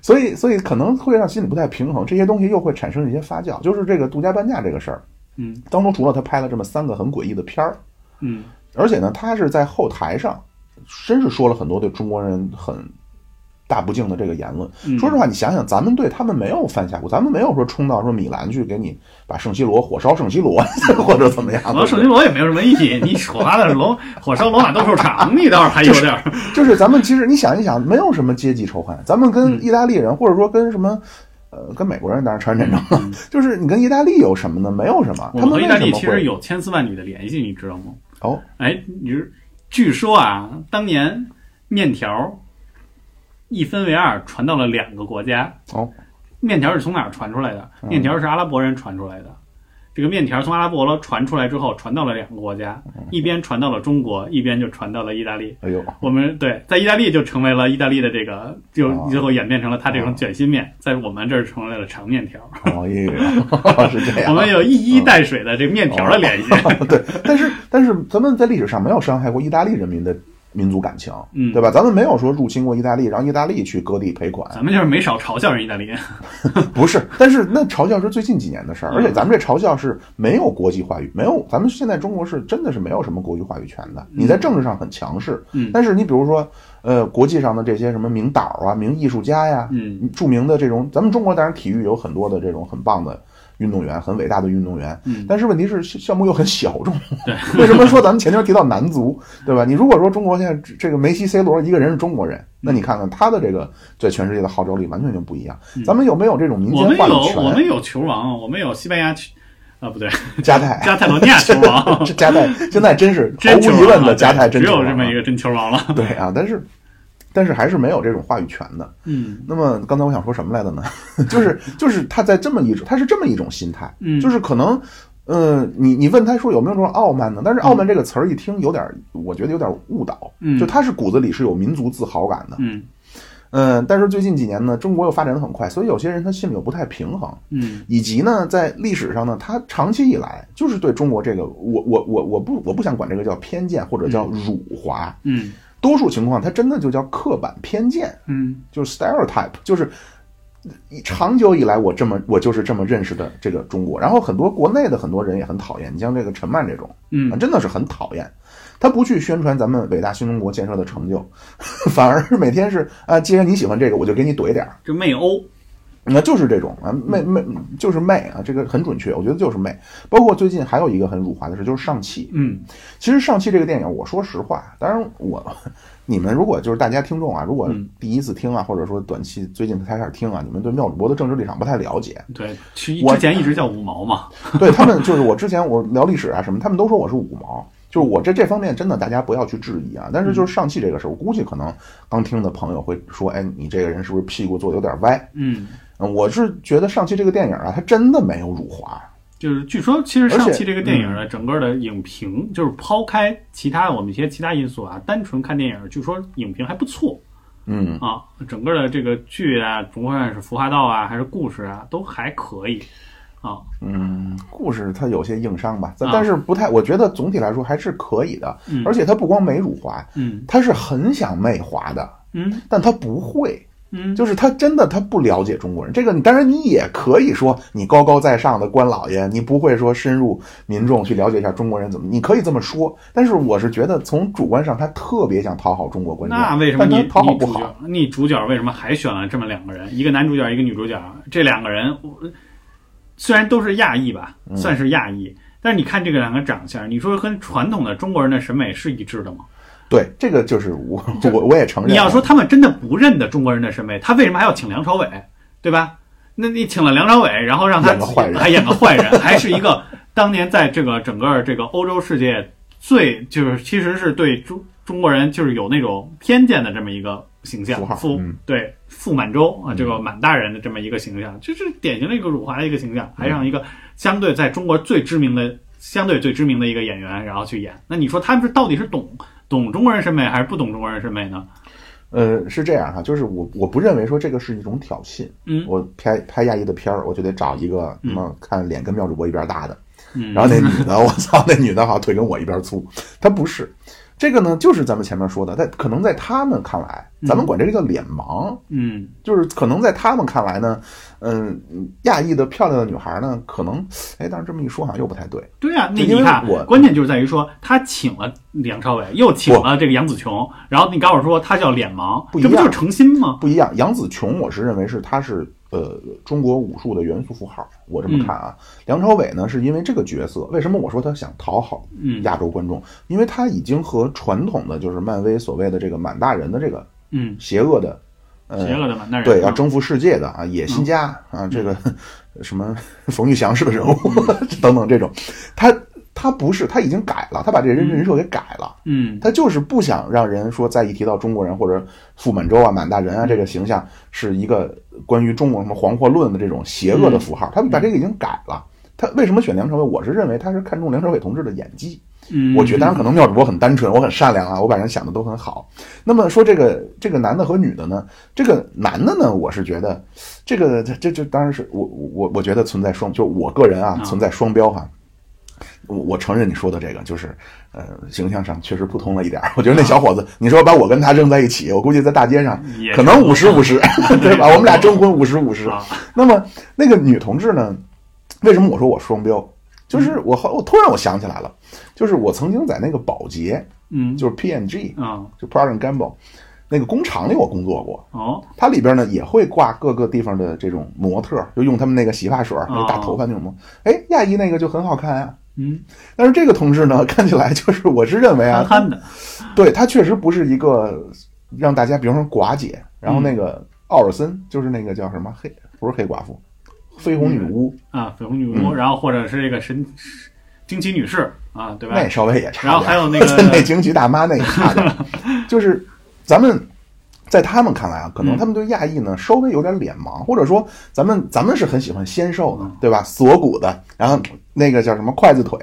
所以所以可能会让心里不太平衡，这些东西又会产生一些发酵，就是这个杜嘉班纳这个事儿。嗯。当中，除了他拍了这么三个很诡异的片儿，嗯而且呢，他是在后台上，真是说了很多对中国人很大不敬的这个言论。嗯说实话，你想想，咱们对他们没有犯下过，咱们没有说冲到说米兰去给你把圣西罗火烧圣西罗 或者怎么样。火烧圣西罗也没有什么意义，你火发的是罗火烧罗马斗兽场，你倒是还有点儿。就是咱们其实你想一想，没有什么阶级仇恨，咱们跟意大利人、或者说跟什么。呃，跟美国人当然朝鲜战争了，就是你跟意大利有什么呢？没有什么，他们意大利？其实有千丝万缕的联系，你知道吗？哦，哎，你是据说啊，当年面条一分为二，传到了两个国家。哦，面条是从哪儿传出来的？面条是阿拉伯人传出来的。这个面条从阿拉伯传出来之后，传到了两个国家，一边传到了中国，一边就传到了意大利。哎呦，我们对在意大利就成为了意大利的这个，就哦最后演变成了它这种卷心面，在我们这儿成为了长面条。哦，耶，是这样。我们有一衣带水的这个面条的联系。对，但是但是咱们在历史上没有伤害过意大利人民的民族感情，嗯对吧？咱们没有说入侵过意大利，让意大利去割地赔款，咱们就是没少嘲笑人意大利人。不是。但是那嘲笑是最近几年的事儿，嗯而且咱们这嘲笑是没有国际话语，没有，咱们现在中国是真的是没有什么国际话语权的。你在政治上很强势，嗯但是你比如说，呃，国际上的这些什么名导啊、名艺术家呀，嗯著名的这种，咱们中国当然体育有很多的这种很棒的运动员，很伟大的运动员，嗯但是问题是项项目又很小众。对，为什么说咱们前天提到男足，对吧？你如果说中国现在这这个梅西、C 罗一个人是中国人，那你看看他的这个在全世界的号召力完全就不一样。咱们有没有这种民间话语权？我们有球王，我们有西班牙球，啊，不对，加泰，加泰罗尼亚球王，这 加泰现在真是毫无疑问啊的加泰真有这么一个真球王了。对啊，但是但是还是没有这种话语权的。嗯那么刚才我想说什么来的呢？就是就是他在这么一种，他是这么一种心态，嗯就是可能。呃，你你问他说有没有这种傲慢呢？但是“傲慢”这个词儿一听有点儿，我觉得有点误导。嗯就他是骨子里是有民族自豪感的。嗯嗯，但是最近几年呢，中国又发展的很快，所以有些人他心里又不太平衡。嗯以及呢，在历史上呢，他长期以来就是对中国这个，我我我我不我不想管这个叫偏见或者叫辱华，嗯多数情况它真的就叫刻板偏见，嗯就是 stereotype，就是长久以来我这么我就是这么认识的这个中国。然后很多国内的很多人也很讨厌，你像这个陈曼这种，啊嗯真的是很讨厌。他不去宣传咱们伟大新中国建设的成就，反而每天是啊，既然你喜欢这个，我就给你怼点儿。就媚欧，那就是这种啊，媚媚就是媚啊，这个很准确，我觉得就是媚。包括最近还有一个很辱华的事，就是上汽。嗯其实上汽这个电影，我说实话，当然我你们如果就是大家听众啊，如果嗯第一次听啊，或者说短期最近才开始听啊，你们对妙主播的政治立场不太了解，对，其我之前一直叫五毛嘛。对他们就是我之前我聊历史啊什么，他们都说我是五毛。就是我这这方面真的大家不要去质疑啊，但是就是上汽这个事儿，我估计可能刚听的朋友会说，哎，你这个人是不是屁股坐的有点歪？嗯，嗯，我是觉得上汽这个电影啊，它真的没有辱华，就是据说，其实上汽这个电影的整个的影评，就是抛开其他我们一些其他因素啊，单纯看电影，据说影评还不错嗯，啊。整个的这个剧啊，甭管是服化道啊，还是故事啊，都还可以啊。嗯，故事它有些硬伤吧，但是不太，我觉得总体来说还是可以的。嗯而且他不光没辱华，嗯他是很想媚华的，嗯但他不会，嗯，就是他真的他不了解中国人。这个你当然你也可以说你高高在上的官老爷，你不会说深入民众去了解一下中国人怎么，你可以这么说。但是我是觉得从主观上，他特别想讨好中国观众，那为什么你讨好不好？角你主角为什么还选了这么两个人？一个男主角，一个女主角，这两个人我虽然都是亚裔吧，嗯算是亚裔，但是你看这个两个长相，你说跟传统的中国人的审美是一致的吗？对，这个就是我我我也承认啊。你要说他们真的不认得中国人的审美，他为什么还要请梁朝伟，对吧？那你请了梁朝伟，然后让他演个坏人还 演个坏人，还是一个当年在这个整个这个欧洲世界最就是其实是对中中国人就是有那种偏见的这么一个形象符号，傅嗯对傅满洲啊，这个满大人的这么一个形象，这是典型的一个辱华的一个形象，还让一个相对在中国最知名的、相对最知名的一个演员，然后去演。那你说他们是到底是懂懂中国人审美，还是不懂中国人审美呢？呃，是这样哈，就是我我不认为说这个是一种挑衅。嗯我拍拍亚裔的片儿，我就得找一个什么看脸跟妙主播一边大的，嗯，然后那女的，我操，那女的好像腿跟我一边粗，她不是。这个呢，就是咱们前面说的，在可能在他们看来，咱们管这个叫脸盲，嗯就是可能在他们看来呢，嗯，亚裔的漂亮的女孩呢，可能，哎，但是这么一说好像又不太对，对啊，那你看我，关键就是在于说，他请了梁朝伟，又请了这个杨紫琼，然后你告诉我说他叫脸盲，不一样这不就是诚心吗？不一样。杨紫琼，我是认为是她是呃中国武术的元素符号，我这么看啊。梁朝伟呢，是因为这个角色，为什么我说他想讨好嗯。亚洲观众？因为他已经和传统的就是漫威所谓的这个满大人的这个嗯，邪恶的，呃，邪恶的满大人，对，要嗯征服世界的啊，野心家啊，这个 什么冯玉祥式的人物 等等这种，他他不是，他已经改了，他把这人人设给改了。嗯他就是不想让人说再一提到中国人或者傅满洲啊、满大人啊这个形象是一个关于中国什么黄祸论的这种邪恶的符号，他们把这个已经改了。他为什么选梁朝伟？我是认为他是看中梁朝伟同志的演技。嗯，我觉得，当然可能妙主播很单纯，我很善良啊，我把人想的都很好。那么说这个这个男的和女的呢？这个男的呢，我是觉得这个这这这当然是我我我觉得存在双，就我个人啊啊存在双标哈、我我承认你说的这个，就是呃形象上确实不通了一点儿。我觉得那小伙子，你说把我跟他扔在一起，我估计在大街上可能五十五十，对吧？我们俩征婚五十五十。啊，那么那个女同志呢？为什么我说我双标？就是我后我突然我想起来了，就是我曾经在那个保洁，嗯，就是 P N G 啊，就 Procter Gamble 那个工厂里我工作过，哦，它里边呢也会挂各个地方的这种模特，就用他们那个洗发水，那个大头发那种模。哎，亚裔那个就很好看呀、嗯，但是这个同志呢，看起来就是我是认为啊，憨憨的，对他确实不是一个让大家，比如说寡姐，然后那个奥尔森就是那个叫什么黑，不是黑寡妇，绯红女巫。啊，绯红女巫，然后或者是这个神惊奇女士啊，对吧？那稍微也差点。然后还有那个 那惊奇大妈那也差点，就是咱们在他们看来啊，可能他们对亚裔呢稍微有点脸盲，或者说咱们咱们是很喜欢纤瘦的，对吧？锁骨的，然后那个叫什么筷子腿，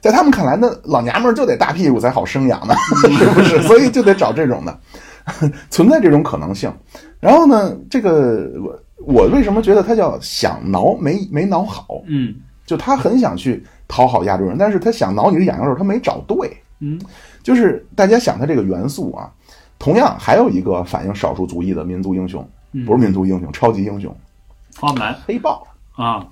在他们看来，那老娘们儿就得大屁股才好生养呢，是不是？所以就得找这种的，存在这种可能性。然后呢，这个我我为什么觉得他叫想挠没没挠好？嗯，就他很想去讨好亚洲人，但是他想挠你的痒痒肉，他没找对。嗯，就是大家想他这个元素啊，同样还有一个反映少数族裔的民族英雄，不是民族英雄，超级英雄，花木兰黑豹。啊，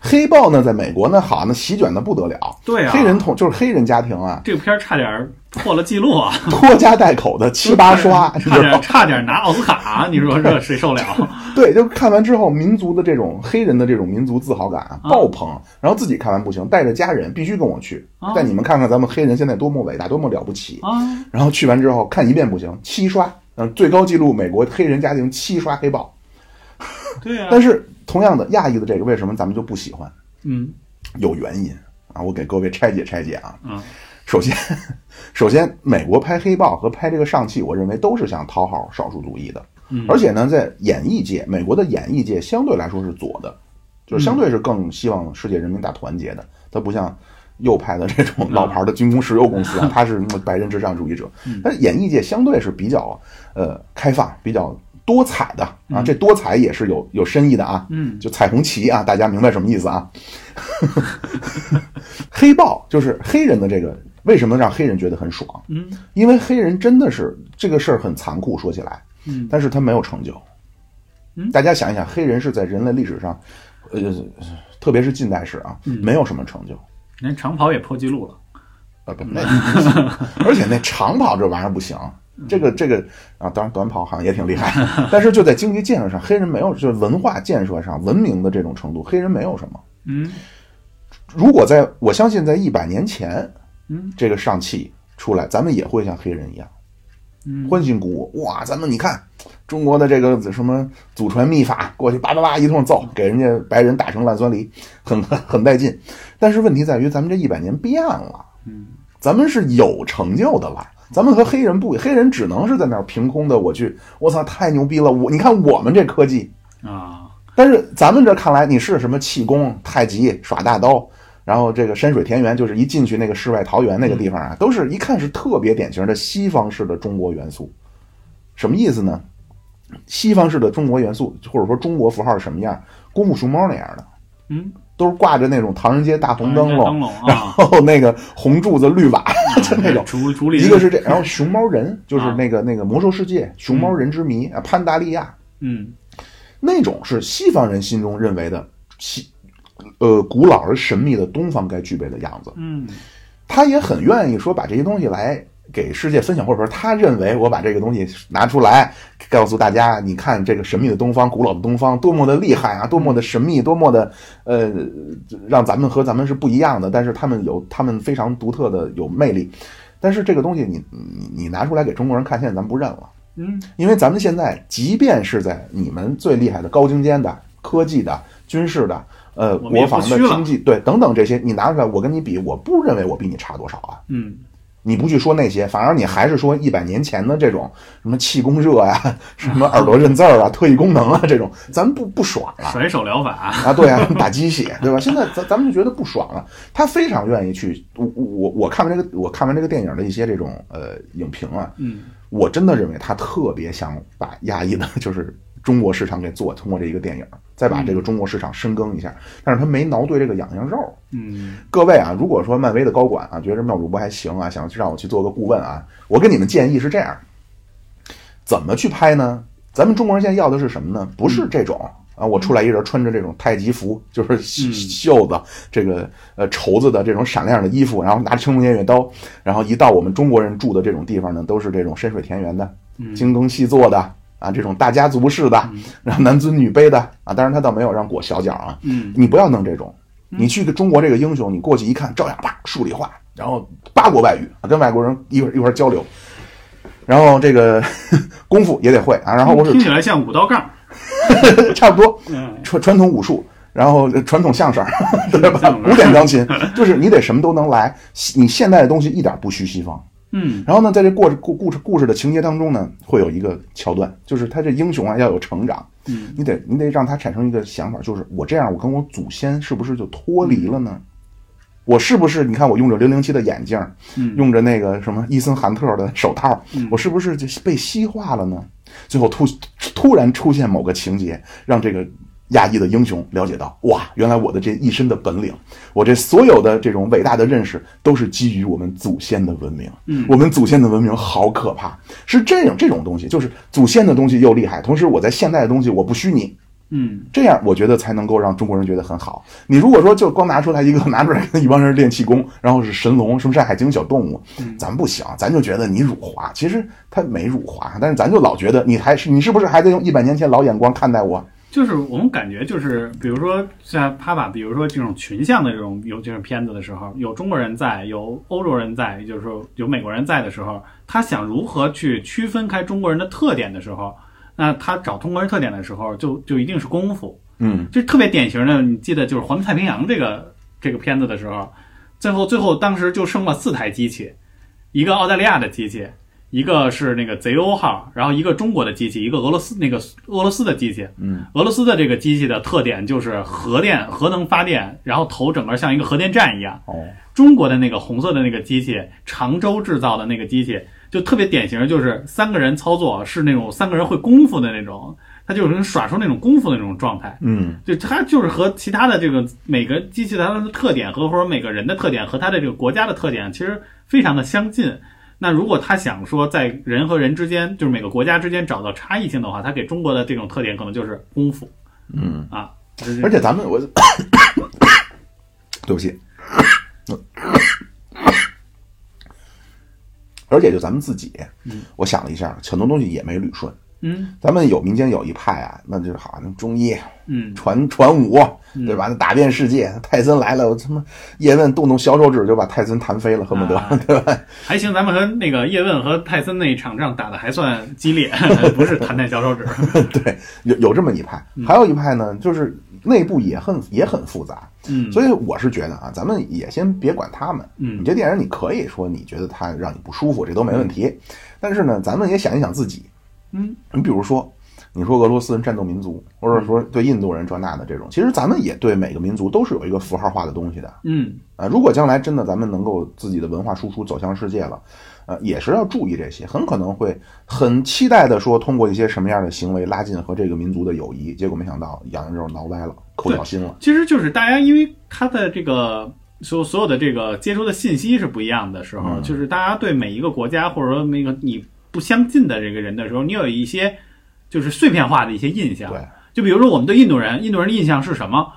黑豹呢，在美国呢，好，那席卷的不得了。对啊，黑人同就是黑人家庭啊，这个片儿差点破了记录啊，拖家带口的 七八刷，差点 差点拿奥斯卡，你说这谁受了？对，就看完之后，民族的这种黑人的这种民族自豪感啊爆棚，然后自己看完不行，带着家人必须跟我去，带你们看看咱们黑人现在多么伟大，多么了不起。啊！然后去完之后看一遍不行，七刷，嗯，最高纪录美国黑人家庭七刷黑豹。对啊，但是同样的亚裔的这个为什么咱们就不喜欢？嗯，有原因啊，我给各位拆解拆解啊。嗯，首先，首先，美国拍黑豹和拍这个上汽，我认为都是想讨好少数族裔的。嗯，而且呢，在演艺界，美国的演艺界相对来说是左的，就是相对是更希望世界人民大团结的。它不像右派的这种老牌的军工石油公司啊，它是白人至上主义者。但演艺界相对是比较呃开放，比较。多彩的啊，这多彩也是有有深意的啊，嗯，就彩虹旗啊，大家明白什么意思啊？黑豹就是黑人的这个，为什么让黑人觉得很爽？嗯，因为黑人真的是这个事儿很残酷，说起来，嗯，但是他没有成就。嗯，大家想一想，黑人是在人类历史上，呃，特别是近代史啊，没有什么成就，连长跑也破纪录了，啊不，那 而且那长跑这玩意儿不行。这个这个啊，当然短跑好像也挺厉害，但是就在经济建设上，黑人没有，就是文化建设上、文明的这种程度，黑人没有什么。嗯，如果在我相信在一百年前，嗯，这个上汽出来，咱们也会像黑人一样，嗯，欢欣鼓舞。哇，咱们你看中国的这个什么祖传秘法，过去叭叭叭一通揍，给人家白人打成烂酸梨，很很带劲。但是问题在于，咱们这一百年变了，嗯，咱们是有成就的了。咱们和黑人不，黑人只能是在那儿凭空的我去，我操，太牛逼了！我你看我们这科技啊，但是咱们这看来你是什么气功、太极、耍大刀，然后这个山水田园，就是一进去那个世外桃源那个地方啊，都是一看是特别典型的西方式的中国元素。什么意思呢？西方式的中国元素，或者说中国符号是什么样？功夫熊猫那样的，嗯。都是挂着那种唐人街大红灯笼，然后那个红柱子绿瓦，就 那种。一个是这，然后熊猫人就是那个那个魔兽世界熊猫人之谜啊，潘达利亚，嗯，那种是西方人心中认为的西呃古老而神秘的东方该具备的样子。嗯，他也很愿意说把这些东西来。给世界分享，或者说他认为我把这个东西拿出来告诉大家，你看这个神秘的东方、古老的东方多么的厉害啊，多么的神秘，多么的呃，让咱们和咱们是不一样的。但是他们有他们非常独特的有魅力。但是这个东西你你你拿出来给中国人看，现在咱不认了。嗯，因为咱们现在即便是在你们最厉害的高精尖的科技的军事的呃国防的经济对等等这些，你拿出来我跟你比，我不认为我比你差多少啊。嗯。你不去说那些，反而你还是说一百年前的这种什么气功热呀，什么耳朵认字儿啊，特异功能啊这种，咱不不爽了。甩手疗法啊，对啊，打鸡血，对吧？现在咱咱们就觉得不爽了。他非常愿意去，我我我看完这个，我看完这个电影的一些这种呃影评啊，嗯，我真的认为他特别想把压抑的，就是中国市场给做，通过这一个电影。再把这个中国市场深耕一下，但是他没挠对这个痒痒肉。嗯，各位啊，如果说漫威的高管啊觉得妙主播还行啊，想让我去做个顾问啊，我给你们建议是这样：怎么去拍呢？咱们中国人现在要的是什么呢？不是这种啊，我出来一人穿着这种太极服，就是袖子这个呃绸子的这种闪亮的衣服，然后拿着青龙偃月刀，然后一到我们中国人住的这种地方呢，都是这种山水田园的，精耕细作的。啊，这种大家族式的，然后男尊女卑的啊，当然他倒没有让裹小脚啊。嗯，你不要弄这种，你去个中国这个英雄，你过去一看，照样啪数理化，然后八国外语，跟外国人一会儿一会儿交流，然后这个 功夫也得会啊。然后我是听起来像武道杠，差不多，传传统武术，然后呃传统相声，对吧古典钢琴，就是你得什么都能来。你现代的东西一点不虚西方。嗯。然后呢，在这过故故事故事的情节当中呢，会有一个桥段，就是他这英雄啊要有成长，嗯。你得你得让他产生一个想法，就是我这样，我跟我祖先是不是就脱离了呢？我是不是你看我用着零零七的眼镜，嗯。用着那个什么伊森韩特的手套，我是不是就被西化了呢？最后突突然出现某个情节，让这个亚裔的英雄了解到，哇，原来我的这一身的本领，我这所有的这种伟大的认识，都是基于我们祖先的文明。嗯我们祖先的文明好可怕，是这样这种东西，就是祖先的东西又厉害，同时我在现代的东西我不虚拟，嗯这样我觉得才能够让中国人觉得很好。你如果说就光拿出来一个拿出来一帮人练气功，然后是神龙什么山海经小动物，咱不行，咱就觉得你辱华。其实他没辱华，但是咱就老觉得你还是你是不是还在用一百年前老眼光看待我？就是我们感觉就是，比如说像帕帕，比如说这种群像的这种有这种片子的时候，有中国人在，有欧洲人在，就是说有美国人在的时候，他想如何去区分开中国人的特点的时候，那他找中国人特点的时候，就就一定是功夫。嗯就特别典型的，你记得就是《环太平洋》这个这个片子的时候，最后最后当时就剩了四台机器，一个澳大利亚的机器，一个是那个贼欧号，然后一个中国的机器，一个俄罗斯那个俄罗斯的机器。嗯，俄罗斯的这个机器的特点就是核电核能发电，然后头整个像一个核电站一样。哦，中国的那个红色的那个机器，常州制造的那个机器，就特别典型，就是三个人操作，是那种三个人会功夫的那种，他就是能耍出那种功夫的那种状态。嗯就它就是和其他的这个每个机器它的特点和或者每个人的特点和它的这个国家的特点其实非常的相近。那如果他想说在人和人之间，就是每个国家之间找到差异性的话，他给中国的这种特点可能就是功夫嗯，啊，而且咱们我，对不起，而且就咱们自己，我想了一下，很多东西也没捋顺。嗯咱们有民间有一派啊，那就是好像中医嗯传传武，对吧？那打遍世界，泰森来了，我他妈叶问动动小手指就把泰森弹飞了，恨不得，啊对吧？还行，咱们和那个叶问和泰森那一场仗打的还算激烈，不是弹弹小手指。对，有有这么一派，还有一派呢，就是内部也很也很复杂。嗯，所以我是觉得啊，咱们也先别管他们。嗯你这电影你可以说你觉得他让你不舒服，这都没问题。但是呢，咱们也想一想自己。嗯，你比如说，你说俄罗斯人战斗民族，或者说对印度人这那的这种，其实咱们也对每个民族都是有一个符号化的东西的。嗯啊，如果将来真的咱们能够自己的文化输出走向世界了，呃，也是要注意这些，很可能会很期待的说通过一些什么样的行为拉近和这个民族的友谊，结果没想到羊肉挠歪了，抠脚心了。其实就是大家因为他的这个所所有的这个接收的信息是不一样的时候，嗯就是大家对每一个国家或者说那个你不相近的这个人的时候，你有一些就是碎片化的一些印象。对，就比如说我们对印度人，印度人的印象是什么？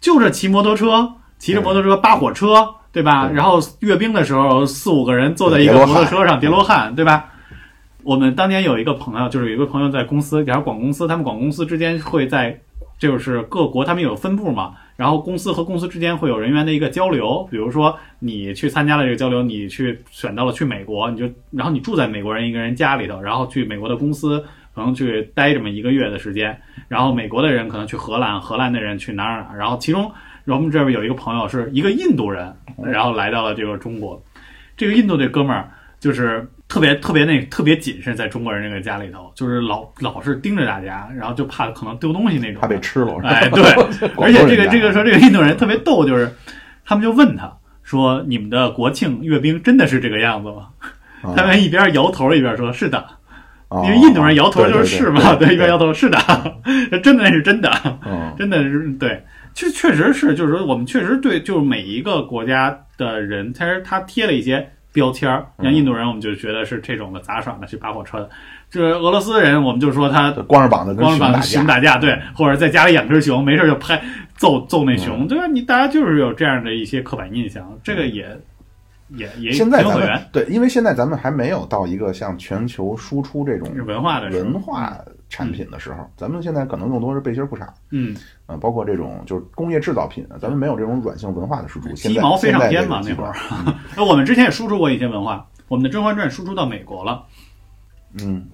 就是骑摩托车，骑着摩托车扒火车，对吧？对然后阅兵的时候，四五个人坐在一个摩托车上叠罗汉，对吧？我们当年有一个朋友，就是有一个朋友在公司，然后广公司，他们广公司之间会在，就是各国他们有分部嘛，然后公司和公司之间会有人员的一个交流，比如说你去参加了这个交流，你去选到了去美国，你就然后你住在美国人一个人家里头，然后去美国的公司可能去待这么一个月的时间，然后美国的人可能去荷兰，荷兰的人去哪儿哪儿，然后其中我们这边有一个朋友是一个印度人，然后来到了这个中国，这个印度这哥们儿就是特别特别那特别谨慎，在中国人这个家里头，就是老老是盯着大家，然后就怕可能丢东西那种，怕被吃了，哎，对，而且这个这个说，这个印度人特别逗，就是他们就问他说：“你们的国庆阅兵真的是这个样子吗？”啊他们一边摇头一边说：“是的。”啊因为印度人摇头就是是嘛，对一边摇头是的，真的那是真的，嗯真的是对，其实确实是，就是说我们确实对，就是每一个国家的人，他是他贴了一些标签儿，嗯。像印度人，我们就觉得是这种的杂耍的，去扒火车的；这俄罗斯人，我们就说他光着膀子跟光着膀子，熊打架，对，或者在家里养只熊，没事就拍揍揍那熊，对吧？你大家就是有这样的一些刻板印象，这个也也也现在咱们情有可原，对，因为现在咱们还没有到一个像全球输出这种文化的文化产品的时候，咱们现在可能更多是背心儿裤衩，嗯，嗯，包括这种就是工业制造品，咱们没有这种软性文化的输出。鸡毛飞上天嘛那会儿 那我们之前也输出过一些文化，我们的《甄嬛传》输出到美国了嗯，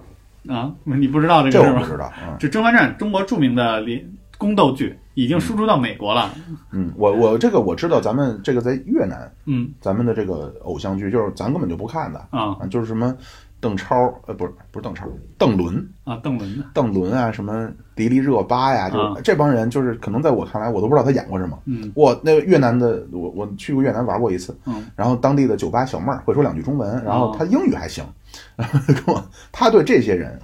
啊，你不知道这这个事吗？我不知道，嗯这《甄嬛传》中国著名的连宫斗剧已经输出到美国了。嗯，我我这个我知道，咱们这个在越南，嗯咱们的这个偶像剧就是咱根本就不看的啊啊，就是什么邓超，呃，不是不是邓超，邓伦，啊，邓伦，邓伦啊，什么迪丽热巴呀，就是、啊。这帮人，就是可能在我看来，我都不知道他演过什么。嗯。我那个越南的，我我去过越南玩过一次，嗯。然后当地的酒吧小妹儿会说两句中文，然后哦。她英语还行，跟我他对这些人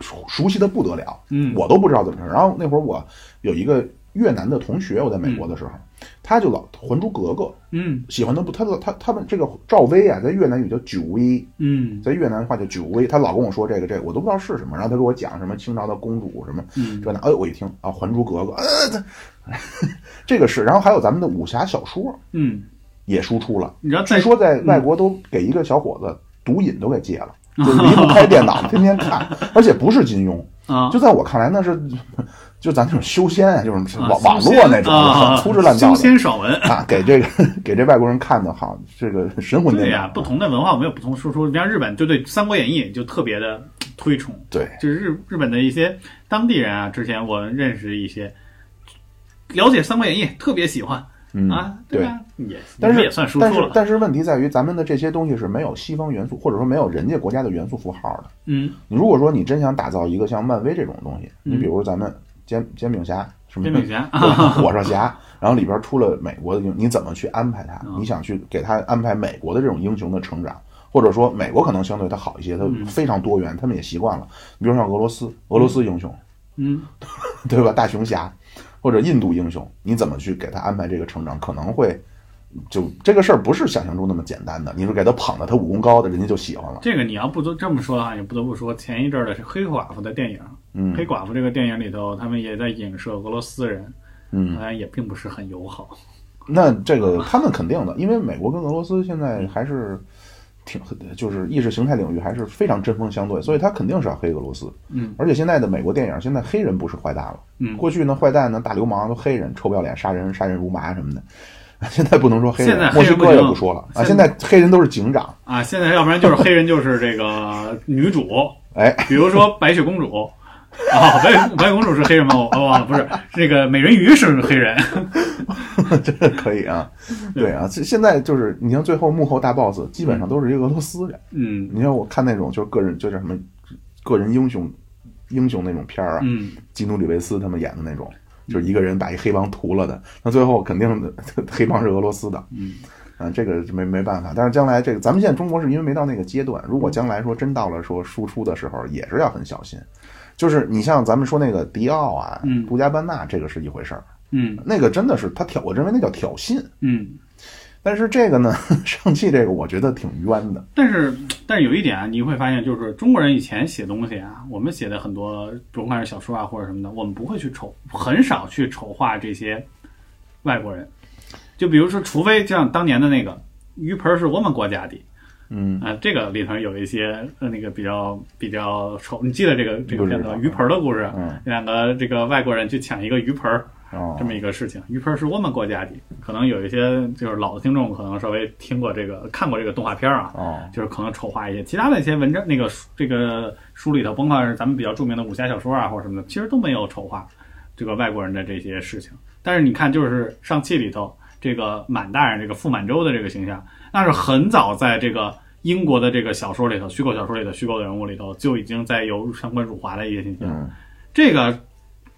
熟熟悉的不得了，嗯。我都不知道怎么回事。然后那会儿我有一个越南的同学，我在美国的时候，他就老《还珠格格》嗯。喜欢的不，他的他他们这个赵薇啊，在越南语叫九薇，嗯。在越南话叫九薇，他老跟我说这个这个，我都不知道是什么。然后他给我讲什么清朝的公主什么嗯。这那，哎，我一听啊，《还珠格格》，呃，这这个是，然后还有咱们的武侠小说嗯，也输出了，你知道据说在外国都给一个小伙子毒瘾都给戒了，就离不开电脑，天天看，而且不是金庸，啊，就在我看来那是就咱这种修仙啊，就是啊网网络那种啊很粗制滥造的修。仙爽文。啊，给这个给这外国人看的好，这个神魂颠倒。对呀、不同的文化我们有不同输出。你像日本就对《三国演义》就特别的推崇，对，就是日日本的一些当地人啊，之前我认识一些了解《三国演义》，特别喜欢、嗯啊，对吧？也但是也算输出了。但是但是问题在于，咱们的这些东西是没有西方元素，或者说没有人家国家的元素符号的。嗯，你如果说你真想打造一个像漫威这种东西，嗯你比如咱们煎煎饼侠什么煎饼侠 火烧侠，然后里边出了美国的英，你怎么去安排它？嗯你想去给他安排美国的这种英雄的成长，或者说美国可能相对他好一些，它嗯非常多元，他们也习惯了。你比如像俄罗斯，俄罗斯英雄，嗯，对吧？大熊侠或者印度英雄，你怎么去给他安排这个成长？可能会就这个事儿不是想象中那么简单的。你说给他捧的他武功高的，人家就喜欢了。这个你要不都这么说的话，也不得不说前一阵儿的是黑寡妇的电影。嗯黑寡妇这个电影里头，他们也在影射俄罗斯人，嗯好，像也并不是很友好。那这个他们肯定的，因为美国跟俄罗斯现在还是挺就是意识形态领域还是非常针锋相对，所以他肯定是要黑俄罗斯。嗯而且现在的美国电影，现在黑人不是坏蛋了。嗯，过去呢，坏蛋呢，大流氓都黑人，臭不要脸，杀人杀人如麻什么的。现在不能说黑人，现在墨西哥也不说了啊。现现在黑人都是警长，啊，现在要不然就是黑人就是这个女主，哎，比如说白雪公主。啊，白雪白雪公主是黑人吗？我我忘了，不是，这个美人鱼是黑人。这个可以啊。对啊，现现在就是你像最后幕后大 boss 基本上都是一个俄罗斯人。嗯你像我看那种就是个人就叫什么个人英雄英雄那种片儿啊，嗯，基努里维斯他们演的那种，就是一个人把一黑帮屠了的，那最后肯定的黑帮是俄罗斯的，嗯，啊，这个没没办法。但是将来这个咱们现在中国是因为没到那个阶段，如果将来说真到了说输出的时候，也是要很小心。就是你像咱们说那个迪奥啊，嗯杜嘉班纳，这个是一回事儿，嗯那个真的是他挑，我认为那叫挑衅。嗯，但是这个呢，上汽这个我觉得挺冤的。但是但是有一点啊，你会发现，就是中国人以前写东西啊，我们写的很多，甭管是小说啊或者什么的，我们不会去丑，很少去丑化这些外国人。就比如说，除非像当年的那个鱼盆是我们国家的，嗯，啊、这个里头有一些呃那个比较比较丑，你记得这个这个鱼盆的故事？嗯两个这个外国人去抢一个鱼盆儿，哦这，么一个事情。鱼盆是我们国家的，可能有一些就是老的听众可能稍微听过这个看过这个动画片啊，哦，就是可能丑化一些。其他的一些文章，那个书这个书里头，甭管是咱们比较著名的武侠小说啊或者什么的，其实都没有丑化这个外国人的这些事情。但是你看，就是上汽里头这个满大人这个傅满洲的这个形象，那是很早在这个。英国的这个小说里头，虚构小说里的，虚构的人物里头就已经在有相关辱华的一些形象。嗯这个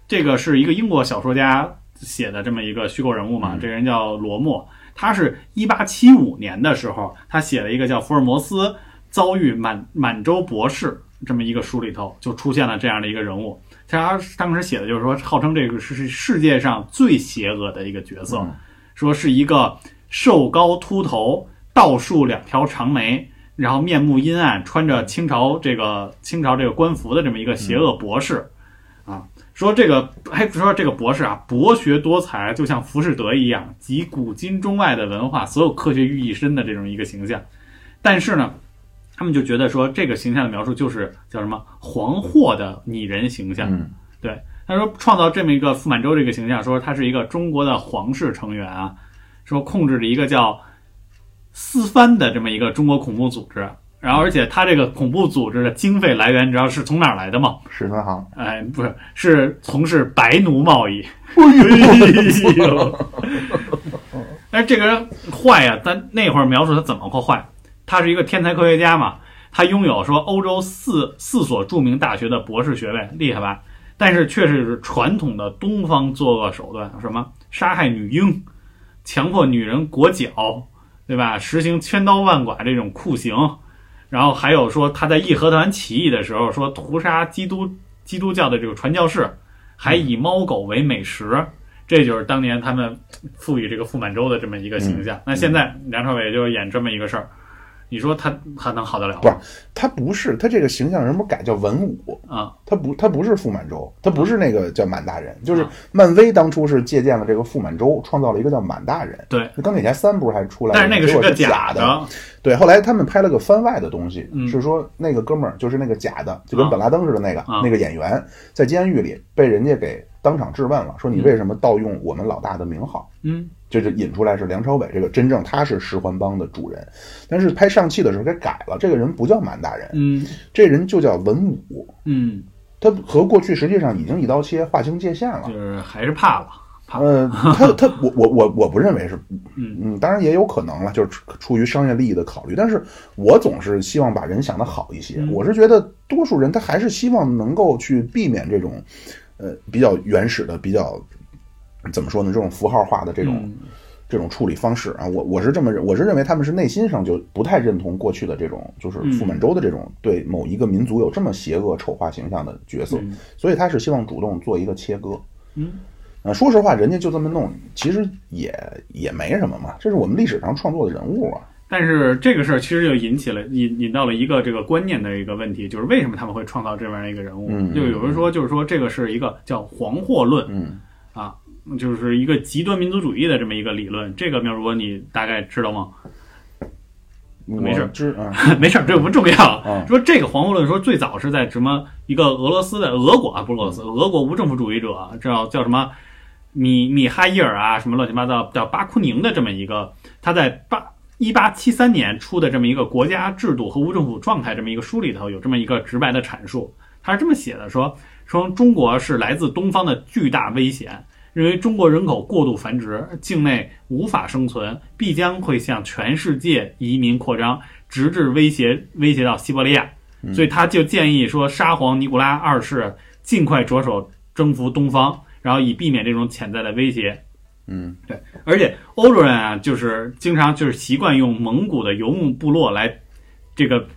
这个是一个英国小说家写的这么一个虚构人物嘛，这个人叫罗默，他是一八七五年的时候，他写了一个叫《福尔摩斯遭遇满满洲博士》这么一个书里头，就出现了这样的一个人物。他当时写的就是说，号称这个是是世界上最邪恶的一个角色，嗯说是一个瘦高秃头、倒竖两条长眉，然后面目阴暗，穿着清朝这个清朝这个官服的这么一个邪恶博士，啊，说这个还说这个博士啊，博学多才，就像浮士德一样，集古今中外的文化所有科学于一身的这种一个形象。但是呢，他们就觉得说这个形象的描述就是叫什么黄祸的拟人形象。嗯对，他说创造这么一个傅满洲这个形象，说他是一个中国的皇室成员啊，说控制着一个叫四藩的这么一个中国恐怖组织，然后而且他这个恐怖组织的经费来源，你知道是从哪儿来的吗？十三行，哎，不是，是从事白奴贸易。哎呦，但是这个人坏呀，咱那会儿描述他怎么个坏？他是一个天才科学家嘛，他拥有说欧洲四四所著名大学的博士学位，厉害吧？但是却是传统的东方作恶手段，什么杀害女婴、强迫女人裹脚，对吧？实行千刀万剐这种酷刑，然后还有说他在义和团起义的时候说屠杀基督基督教的这个传教士，还以猫狗为美食，这就是当年他们赋予这个傅满洲的这么一个形象。那现在梁朝伟就演这么一个事儿，你说他他能好得了不是？他不是他这个形象人不改叫文武，啊，他不他不是傅满洲，他不是那个叫满大人，就是啊漫威当初是借鉴了这个傅满洲，创造了一个叫满大人。对，钢铁侠三不是还出来了，但是那个是假的，对，后来他们拍了个番外的东西，嗯是说那个哥们儿就是那个假的，就跟啊本拉登似的那个、啊那个演员，在监狱里被人家给当场质问了，说你为什么盗用我们老大的名号？嗯就是引出来是梁朝伟这个真正他是十环帮的主人，但是拍上汽的时候给改了，这个人不叫满大人，嗯。这人就叫文武，嗯，他和过去实际上已经一刀切划清界限了。就。是还是怕了，怕，呃，他他我我我我不认为是，嗯。嗯，当然也有可能了，就是出出于商业利益的考虑。但是我总是希望把人想的好一些。嗯。我是觉得多数人他还是希望能够去避免这种，呃，比较原始的、比较怎么说呢，这种符号化的这种、嗯这种处理方式啊。我我是这么认，我是认为他们是内心上就不太认同过去的这种，就是嗯傅满洲的这种对某一个民族有这么邪恶丑化形象的角色，嗯所以他是希望主动做一个切割。嗯啊，说实话，人家就这么弄，其实也也没什么嘛，这是我们历史上创作的人物啊。但是这个事儿其实就引起了引引到了一个这个观念的一个问题，就是为什么他们会创造这样一个人物？嗯就有人说，就是说这个是一个叫黄祸论嗯，啊，就是一个极端民族主义的这么一个理论。这个苗主播你大概知道吗？没事我知啊，没事儿，这不重要。嗯说这个黄祸论说最早是在什么一个俄罗斯的俄国啊，不是俄罗斯，俄国无政府主义者叫叫什么米米哈伊尔啊，什么乱七八糟叫巴库宁的这么一个，他在八一八七三年出的这么一个国家制度和无政府状态这么一个书里头有这么一个直白的阐述，他是这么写的说说中国是来自东方的巨大危险。认为中国人口过度繁殖，境内无法生存，必将会向全世界移民扩张，直至威胁威胁到西伯利亚。所以他就建议说，沙皇尼古拉二世尽快着手征服东方，然后以避免这种潜在的威胁。嗯，对，而且欧洲人啊，就是经常就是习惯用蒙古的游牧部落来这个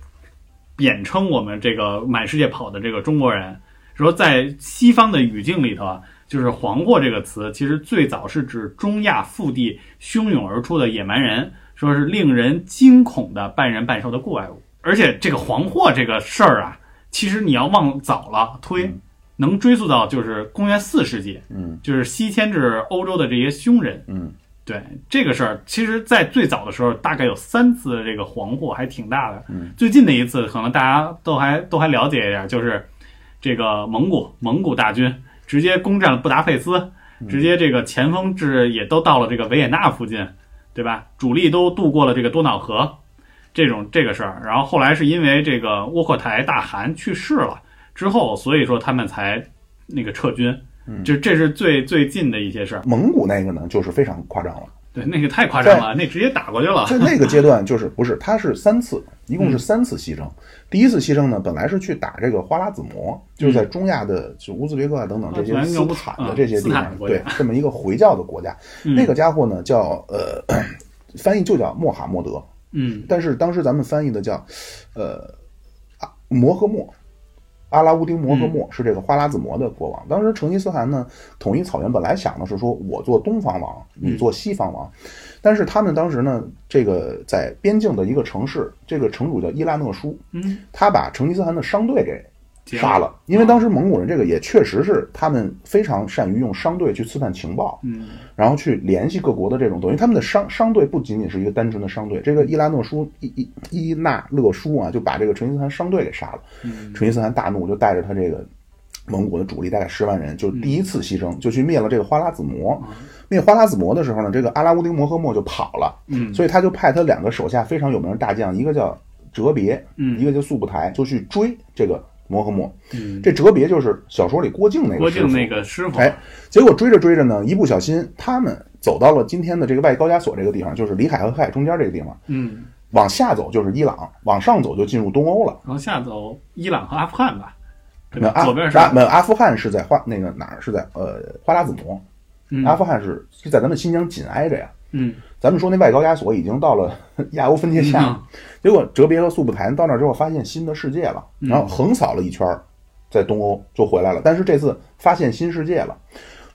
贬称我们这个满世界跑的这个中国人，说在西方的语境里头啊，就是“黄祸”这个词，其实最早是指中亚腹地汹涌而出的野蛮人，说是令人惊恐的半人半兽的怪物。而且这个“黄祸”这个事儿啊，其实你要往早了推，能追溯到就是公元四世纪，嗯就是西迁至欧洲的这些匈人。嗯对这个事儿，其实，在最早的时候，大概有三次这个黄祸，还挺大的。嗯，最近的一次，可能大家都还都还了解一点，就是这个蒙古蒙古大军直接攻占了布达佩斯，直接这个前锋至也都到了这个维也纳附近，对吧？主力都渡过了这个多瑙河，这种这个事儿。然后后来是因为这个窝阔台大汗去世了之后，所以说他们才那个撤军。就这是最最近的一些事儿。蒙古那个呢，就是非常夸张了。对，那个太夸张了，那直接打过去了。在那个阶段，就是不是，他是三次，一共是三次牺牲。第一次牺牲呢，本来是去打这个花剌子模，就是在中亚的就乌兹别克啊等等这些斯坦的这些地方对，这么一个回教的国家。嗯那个家伙呢，叫呃，翻译就叫穆罕默德，嗯但是当时咱们翻译的叫，呃，啊摩诃末，阿拉乌丁摩诃末是这个花剌子模的国王。当时成吉思汗呢统一草原，本来想的是说我做东方王，你做西方王，但是他们当时呢，这个在边境的一个城市，这个城主叫伊拉诺舒，嗯，他把成吉思汗的商队给结杀了，因为当时蒙古人这个也确实是他们非常善于用商队去刺探情报，嗯。然后去联系各国的这种，等于他们的商商队不仅仅是一个单纯的商队，这个伊拉诺舒伊伊伊纳勒舒啊，就把这个成吉思汗商队给杀了。嗯。成吉思汗大怒，就带着他这个蒙古的主力大概十万人，就第一次牺牲，就去灭了这个花剌子模。灭花剌子模的时候呢，这个阿拉乌丁摩诃末就跑了，嗯。所以他就派他两个手下非常有名的大将，一个叫哲别，嗯。一个叫速不台，就去追这个摩诃末。嗯，这哲别就是小说里郭靖那个师傅郭靖那个师傅，哎，结果追着追着呢，一不小心，他们走到了今天的这个外高加索这个地方，就是里海和黑海中间这个地方。嗯，往下走就是伊朗，往上走就进入东欧了。往下走伊朗和阿富汗吧？那阿左边是阿富汗是在花那个哪儿？是在呃花剌子模。嗯阿富汗是是在咱们新疆紧挨着呀。嗯。咱们说那外高加索已经到了 亚欧分界线了，结果哲别和速不台到那儿之后发现新的世界了，嗯。然后横扫了一圈儿，在东欧就回来了。但是这次发现新世界了，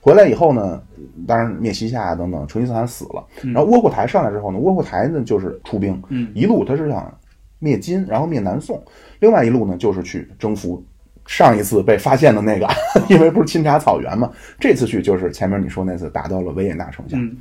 回来以后呢，当然灭西夏啊等等，成吉思汗死了。然后窝阔台上来之后呢，窝阔台呢就是出兵，嗯。一路他是想灭金，然后灭南宋，另外一路呢就是去征服。上一次被发现的那个，因为不是钦察草原嘛，这次去就是前面你说那次打到了维也纳城下，嗯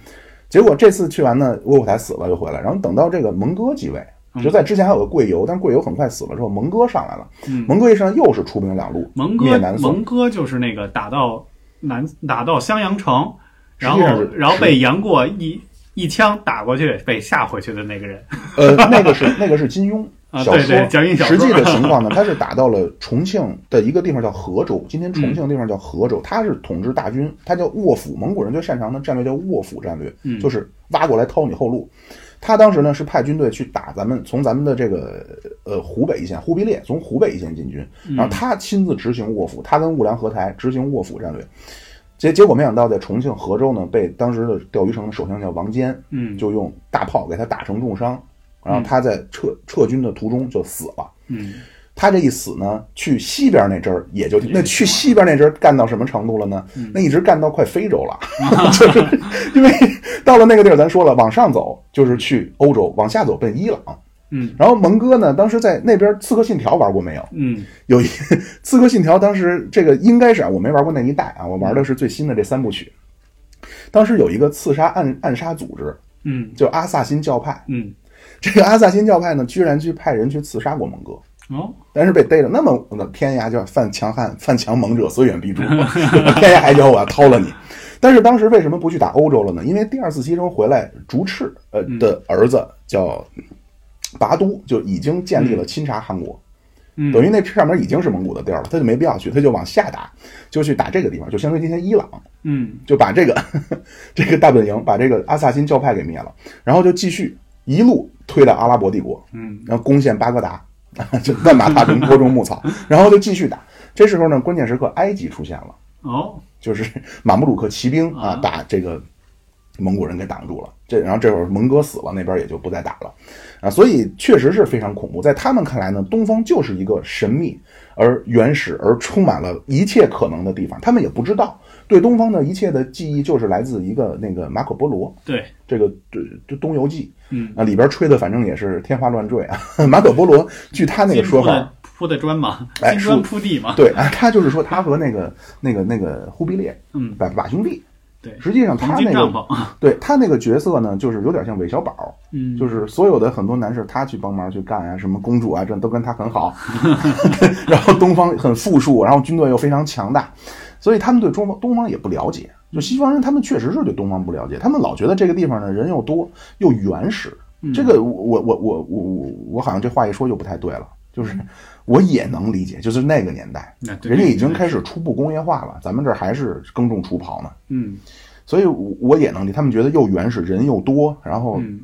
结果这次去完呢，窝阔台死了又回来，然后等到这个蒙哥继位，就在之前还有个贵由，但贵由很快死了之后，蒙哥上来了，嗯，蒙哥一上又是出兵两路，蒙哥南蒙，哥就是那个打到南打到襄阳城，然后然后被杨过一一枪打过去，被吓回去的那个人。呃，那个是那个是金庸。啊，小说。讲一小说实际的情况呢，他是打到了重庆的一个地方叫河州，今天重庆的地方叫河州，他是统治大军，他叫卧斧，蒙古人最擅长的战略叫卧斧战略，嗯就是挖过来掏你后路。他当时呢是派军队去打咱们，从咱们的这个呃湖北一线忽必烈从湖北一线进军，嗯然后他亲自执行卧斧，他跟兀良合台执行卧斧战略。结结果没想到，在重庆河州呢，被当时的钓鱼城的首相叫王坚，嗯就用大炮给他打成重伤，然后他在撤撤军的途中就死了。嗯他这一死呢，去西边那阵儿也就那去西边那阵儿干到什么程度了呢？嗯那一直干到快非洲了，就是因为到了那个地儿，咱说了，往上走就是去欧洲，往下走奔伊朗。嗯然后蒙哥呢，当时在那边《刺客信条》玩过没有？嗯有一《刺客信条》，当时这个应该是啊，我没玩过那一代啊，我玩的是最新的这三部曲。当时有一个刺杀暗暗杀组织，嗯就阿萨辛教派。嗯这个阿萨辛教派呢，居然去派人去刺杀过蒙哥。哦但是被逮着，那么我的天涯叫犯强汉，犯强猛者虽远必诛，天涯海角我要掏了你。但是当时为什么不去打欧洲了呢？因为第二次西征回来，竹赤呃的儿子叫拔都，就已经建立了钦察汗国，嗯等于那上面已经是蒙古的地儿了，他就没必要去，他就往下打，就去打这个地方，就相当于今天伊朗，嗯就把这个 这个大本营，把这个阿萨辛教派给灭了，然后就继续一路推到阿拉伯帝国，嗯然后攻陷巴格达，就万马踏平，播种牧草，然后就继续打。这时候呢，关键时刻埃及出现了，哦就是马穆鲁克骑兵啊啊，把这个蒙古人给挡住了。这然后这会儿蒙哥死了，那边也就不再打了啊，所以确实是非常恐怖。在他们看来呢，东方就是一个神秘而原始而充满了一切可能的地方，他们也不知道。对东方的一切的记忆，就是来自一个那个马可波罗，对这个对就《东游记》嗯。啊，里边吹的反正也是天花乱坠啊。马可波罗据他那个说法，铺的砖嘛，哎金砖铺地嘛，对啊，他就是说他和那个那个那个忽必烈嗯。把把兄弟，对，实际上他那个，对他那个角色呢，就是有点像韦小宝，嗯。就是所有的很多男士他去帮忙去干啊，什么公主啊，这都跟他很好，然后东方很富庶，然后军队又非常强大，所以他们对中方东方也不了解。就西方人，他们确实是对东方不了解，他们老觉得这个地方呢人又多又原始。这个我我我我我我好像这话一说就不太对了，就是我也能理解，就是那个年代，人家已经开始初步工业化了，咱们这儿还是耕种除刨呢，嗯所以我我也能理解，他们觉得又原始，人又多，然后嗯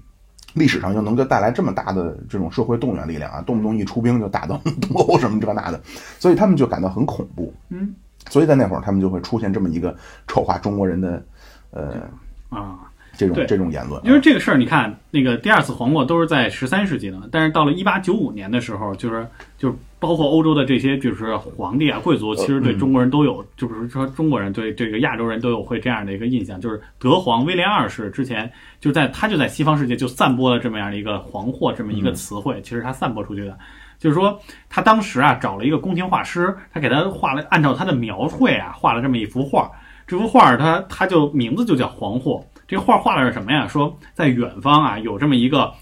历史上又能够带来这么大的这种社会动员力量啊，动不动一出兵就打到 东欧什么这那的，所以他们就感到很恐怖。嗯所以在那会儿，他们就会出现这么一个丑化中国人的呃啊。这种这种言论啊。因为这个事儿，你看那个第二次黄祸都是在十三世纪的，但是到了一八九五年的时候，就是就是包括欧洲的这些就是皇帝啊、贵族，其实对中国人都有，就比如说中国人对这个亚洲人都有会这样的一个印象，就是德皇威廉二世之前就在他就在西方世界就散播了这么样的一个黄祸这么一个词汇，其实他散播出去的。就是说，他当时啊找了一个宫廷画师，他给他画了，按照他的描绘啊画了这么一幅画。这幅画儿它它就名字就叫黄祸。这画画的是什么呀？说在远方啊有这么一个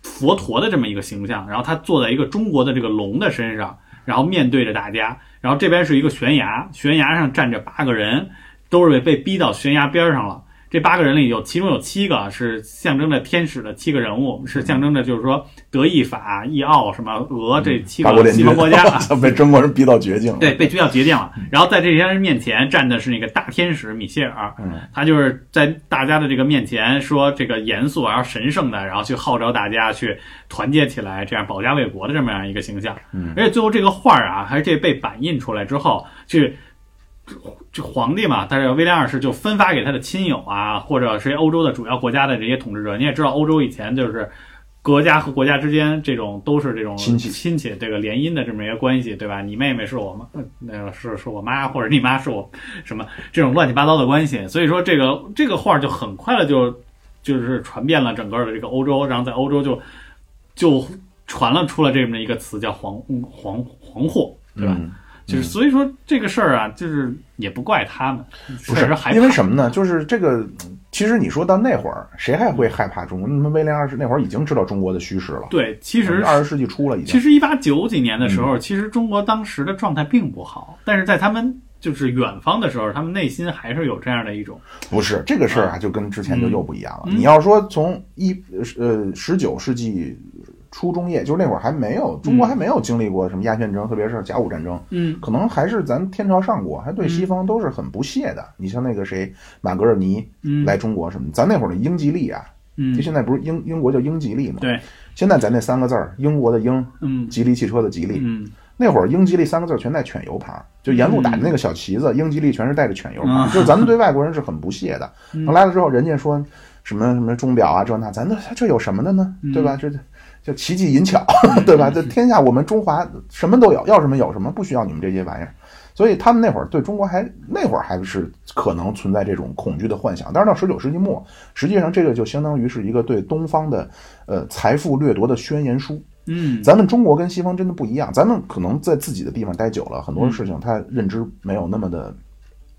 佛陀的这么一个形象，然后他坐在一个中国的这个龙的身上，然后面对着大家，然后这边是一个悬崖，悬崖上站着八个人，都是被被逼到悬崖边上了。这八个人里有其中有七个是象征着天使的七个人物，是象征着就是说德意法、意奥什么俄这七个西方国家 啊，被中国人逼到绝境了。对，被逼到绝境了。然后在这些人面前站的是那个大天使米歇尔，嗯他就是在大家的这个面前说这个严肃而神圣的，然后去号召大家去团结起来，这样保家卫国的这么样一个形象。嗯而且最后这个画儿啊，还是这被版印出来之后，去这皇帝嘛，但是威廉二世就分发给他的亲友啊，或者是欧洲的主要国家的这些统治者。你也知道，欧洲以前就是国家和国家之间这种都是这种亲戚亲戚这个联姻的这么一个关系，对吧？你妹妹是我妈，呃那个是是我妈，或者你妈是我什么这种乱七八糟的关系。所以说，这个这个画就很快的就就是传遍了整个的这个欧洲，然后在欧洲就就传了出了这么一个词叫黄黄黄祸，对吧？嗯就是所以说这个事儿啊，就是也不怪他们，不是因为什么呢？就是这个，其实你说到那会儿，谁还会害怕中国？那么威廉二世那会儿已经知道中国的虚实了，对，其实二十世纪初了已经。其实一八九几年的时嗯候，其实中国当时的状态并不好，但是在他们就是远方的时候，他们内心还是有这样的一种，不是这个事儿啊，就跟之前就又不一样了。嗯你要说从一呃十九世纪初中叶，就是那会儿还没有中国还没有经历过什么鸦片战争，特别是甲午战争，嗯。可能还是咱天朝上国，还对西方都是很不屑的。你像那个谁马格尔尼嗯。来中国什么，咱那会儿的英吉利啊，嗯。就，现在不是英英国叫英吉利嘛？对，现在咱那三个字儿，英国的英，嗯。吉利汽车的吉利，嗯。那会儿英吉利三个字儿全带犬油牌儿，就沿路打的那个小旗子，英吉利全是带着犬油牌就是咱们对外国人是很不屑的。嗯。来了之后，人家说什么什么钟表啊这那，咱这这有什么的呢？嗯。对吧？这叫奇技淫巧，对吧？这天下我们中华什么都有，要什么有什么，不需要你们这些玩意儿。所以他们那会儿对中国还那会儿还是可能存在这种恐惧的幻想，但是到十九世纪末，实际上这个就相当于是一个对东方的呃财富掠夺的宣言书。嗯，咱们中国跟西方真的不一样，咱们可能在自己的地方待久了，很多事情他认知没有那么的，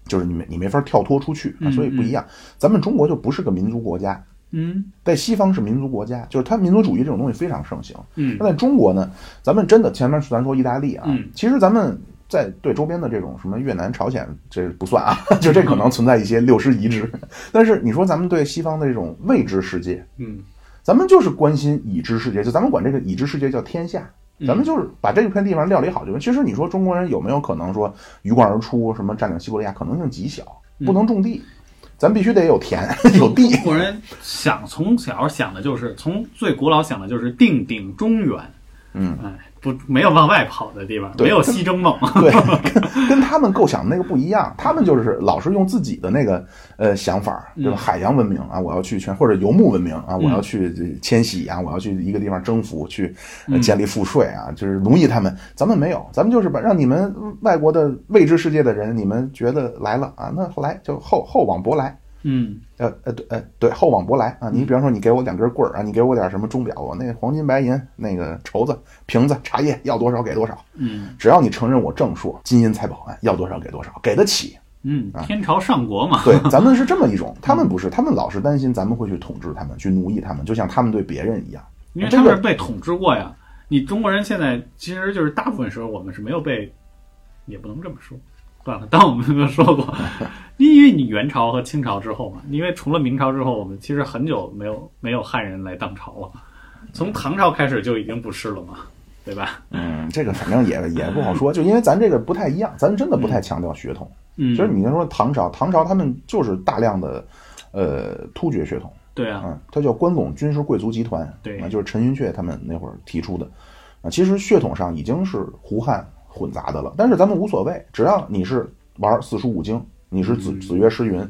就是你没你没法跳脱出去啊，嗯所以不一样。咱们中国就不是个民族国家，嗯在西方是民族国家，就是它民族主义这种东西非常盛行。嗯那在中国呢，咱们真的前面咱说意大利啊，嗯其实咱们在对周边的这种什么越南、朝鲜这不算啊，就这可能存在一些六师遗址。但是你说咱们对西方的这种未知世界，嗯咱们就是关心已知世界，就咱们管这个已知世界叫天下。咱们就是把这片地方料理好就行。其实你说中国人有没有可能说鱼贯而出，什么占领西伯利亚，可能性极小，不能种地，咱必须得有田 有地。中国人想从小想的就是从最古老想的就是定鼎中原，嗯，哎，不没有往外跑的地方，没有西征梦，对，跟跟他们构想的那个不一样，他们就是老是用自己的那个呃想法，对吧？嗯海洋文明啊，我要去全或者游牧文明啊，我要去迁徙啊，我要去一个地方征服，去建立赋税啊，就是奴役他们。咱们没有，咱们就是把让你们外国的未知世界的人，你们觉得来了啊，那后来就后后往博来。嗯呃呃对呃对厚往薄来啊！你比方说你给我两根棍儿啊，你给我点什么钟表，我那黄金白银那个绸子瓶子茶叶要多少给多少，嗯只要你承认我正数，金银财宝啊，要多少给多少，给得起。嗯，天朝上国嘛，对，咱们是这么一种，他们不是，他们老是担心咱们会去统治他们，去奴役他们，就像他们对别人一样。因为他们是被统治过呀。你中国人现在其实就是大部分时候我们是没有被，也不能这么说，算了，当我们没有说过，因为你元朝和清朝之后嘛，因为除了明朝之后，我们其实很久没有没有汉人来当朝了，从唐朝开始就已经不是了嘛，对吧？嗯，这个反正也也不好说，就因为咱这个不太一样，咱真的不太强调血统。嗯，其实你要说唐朝，唐朝他们就是大量的呃突厥血统，对啊，嗯，它叫关陇军事贵族集团，对啊，就是陈寅恪他们那会儿提出的，啊，其实血统上已经是胡汉混杂的了，但是咱们无所谓，只要你是玩四书五经，你是子子曰诗云，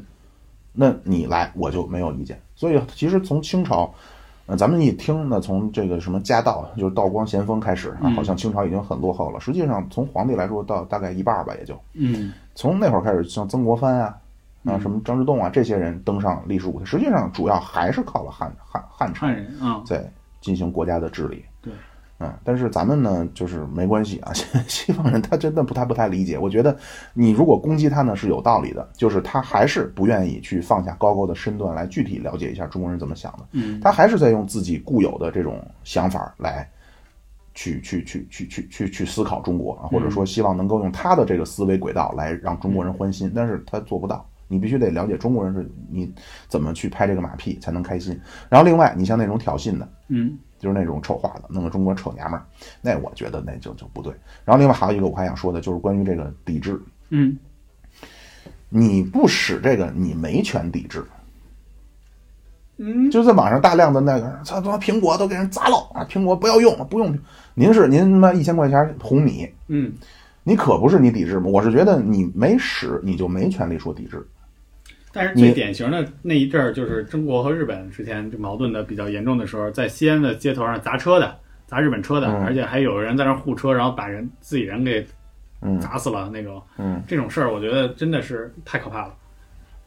那你来我就没有意见。所以其实从清朝，呃，咱们一听呢，从这个什么家道，就是道光咸丰开始啊，嗯好像清朝已经很落后了。实际上从皇帝来说，到大概一半儿吧，也就嗯从那会儿开始，像曾国藩啊。啊，什么张之洞啊，这些人登上历史舞台，实际上主要还是靠了汉汉汉朝汉人啊，在进行国家的治理。对，嗯，但是咱们呢，就是没关系啊。西方人他真的不太不太理解。我觉得你如果攻击他呢是有道理的，就是他还是不愿意去放下高高的身段来具体了解一下中国人怎么想的。嗯他还是在用自己固有的这种想法来去去去去去去去思考中国啊，或者说希望能够用他的这个思维轨道来让中国人欢心，但是他做不到，你必须得了解中国人是你怎么去拍这个马屁才能开心。然后另外，你像那种挑衅的，嗯就是那种丑话的，弄个中国臭娘们儿，那我觉得那就就不对。然后另外还有一个我还想说的，就是关于这个抵制，嗯你不使这个，你没权抵制。嗯就在网上大量的那个，操他妈苹果都给人砸了啊！苹果不要用了，不用。您是您他妈一千块钱红米，嗯，你可不是你抵制吗？我是觉得你没使，你就没权利说抵制。但是最典型的那一阵儿，就是中国和日本之前就矛盾的比较严重的时候，在西安的街头上砸车的，砸日本车的，嗯而且还有人在那儿护车，然后把人自己人给嗯砸死了那种。嗯，这种事儿，我觉得真的是太可怕了。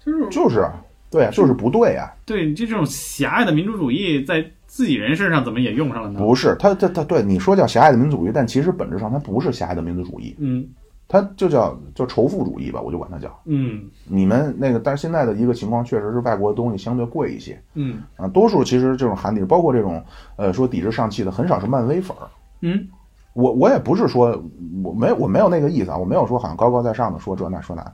就是就是啊，对啊，就是不对啊。对你这种狭隘的民族主义，在自己人身上怎么也用上了呢？不是，他他他对你说叫狭隘的民族主义，但其实本质上它不是狭隘的民族主义，嗯它就叫叫仇富主义吧，我就管他叫。嗯你们那个，但是现在的一个情况确实是外国的东西相对贵一些嗯啊，多数其实这种含抵，包括这种呃说抵制上汽的，很少是漫威粉儿。嗯我我也不是说我没有我没有那个意思啊，我没有说好像高高在上的说这那说那，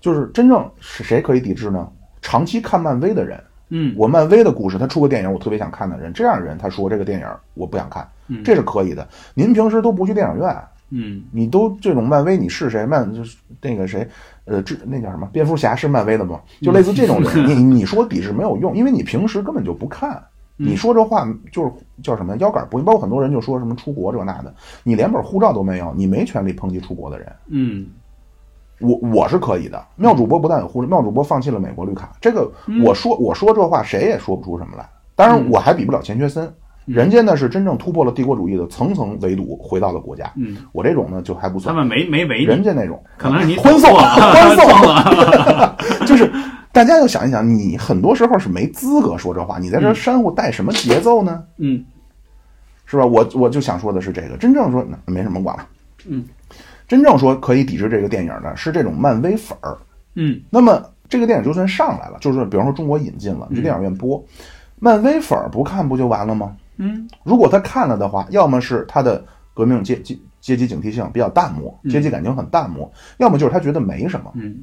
就是真正是谁可以抵制呢？长期看漫威的人，嗯我漫威的故事，他出个电影我特别想看的人，这样的人他说这个电影我不想看，嗯这是可以的。您平时都不去电影院，嗯你都这种漫威你是谁？漫就是那个谁，呃，这那叫什么？蝙蝠侠是漫威的吗？就类似这种人，你你说抵制没有用，因为你平时根本就不看。你说这话就是叫什么腰杆不硬，包括很多人就说什么出国这那的，你连本护照都没有，你没权利抨击出国的人。嗯我我是可以的，妙主播不但有护照，妙主播放弃了美国绿卡，这个我说我说这话谁也说不出什么来。当然我还比不了钱学森，人家呢是真正突破了帝国主义的层层围堵，回到了国家。嗯，我这种呢就还不算，他们没没围你，人家那种可能是你欢送了欢送 错了。就是大家要想一想，你很多时候是没资格说这话，你在这儿煽乎带什么节奏呢？嗯是吧？我我就想说的是这个，真正说没什么管了。嗯，真正说可以抵制这个电影的是这种漫威粉儿。嗯那么这个电影就算上来了，就是比方说中国引进了，你去电影院播，漫威粉儿不看不就完了吗？嗯如果他看了的话，要么是他的革命阶阶阶级警惕性比较淡漠，阶级感情很淡漠，要么就是他觉得没什么。嗯，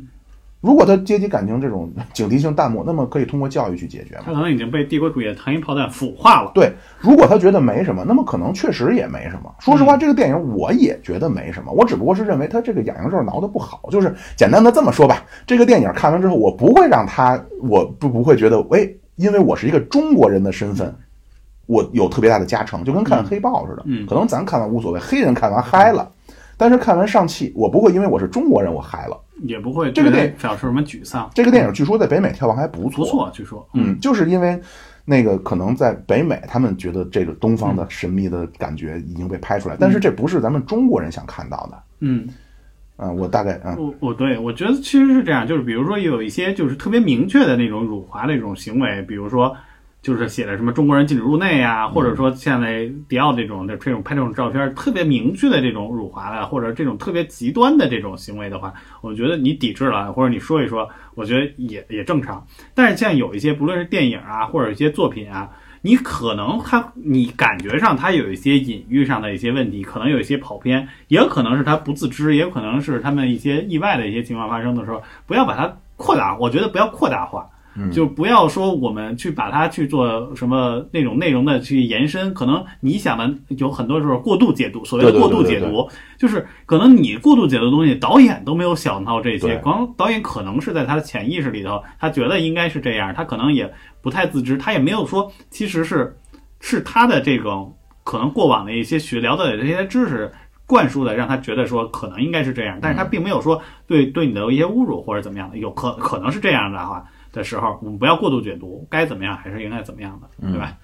如果他阶级感情这种警惕性淡漠，那么可以通过教育去解决嘛他？可能已经被帝国主义的糖衣炮弹腐化了。对，如果他觉得没什么，那么可能确实也没什么。说实话，这个电影我也觉得没什么，我只不过是认为他这个痒痒肉挠的不好。就是简单的这么说吧，这个电影看完之后，我不会让他，我不不会觉得，哎，因为我是一个中国人的身份，我有特别大的加成，就跟看黑豹似的。嗯可能咱看完无所谓，黑人看完嗨了，但是看完上汽，我不会因为我是中国人我嗨了。也不会这个电影表示什么沮丧。这个电影据说在北美票房还不错，不错，据说，嗯，就是因为那个可能在北美，他们觉得这个东方的神秘的感觉已经被拍出来，但是这不是咱们中国人想看到的。嗯，啊、我大概嗯我我对我觉得其实是这样，就是比如说有一些就是特别明确的那种辱华的一种行为，比如说就是写的什么中国人禁止入内啊，或者说现在迪奥这种的这种拍这种照片特别明确的这种辱华的，或者这种特别极端的这种行为的话，我觉得你抵制了，或者你说一说，我觉得也也正常。但是像有一些不论是电影啊，或者一些作品啊。你可能它，你感觉上它有一些隐喻上的一些问题，可能有一些跑偏，也有可能是他不自知，也有可能是他们一些意外的一些情况发生的时候，不要把它扩大，我觉得不要扩大化，就不要说我们去把它去做什么那种内容的去延伸，可能你想的有很多时候过度解读，所谓的过度对对解读，就是可能你过度解读的东西，导演都没有想到这些对，光导演可能是在他的潜意识里头，他觉得应该是这样，他可能也不太自知，他也没有说其实是是他的这种可能过往的一些学聊的这些知识。灌输的让他觉得说可能应该是这样，但是他并没有说对对你的一些侮辱或者怎么样的，有可可能是这样的话的时候，我们不要过度解读，该怎么样还是应该怎么样的，对吧？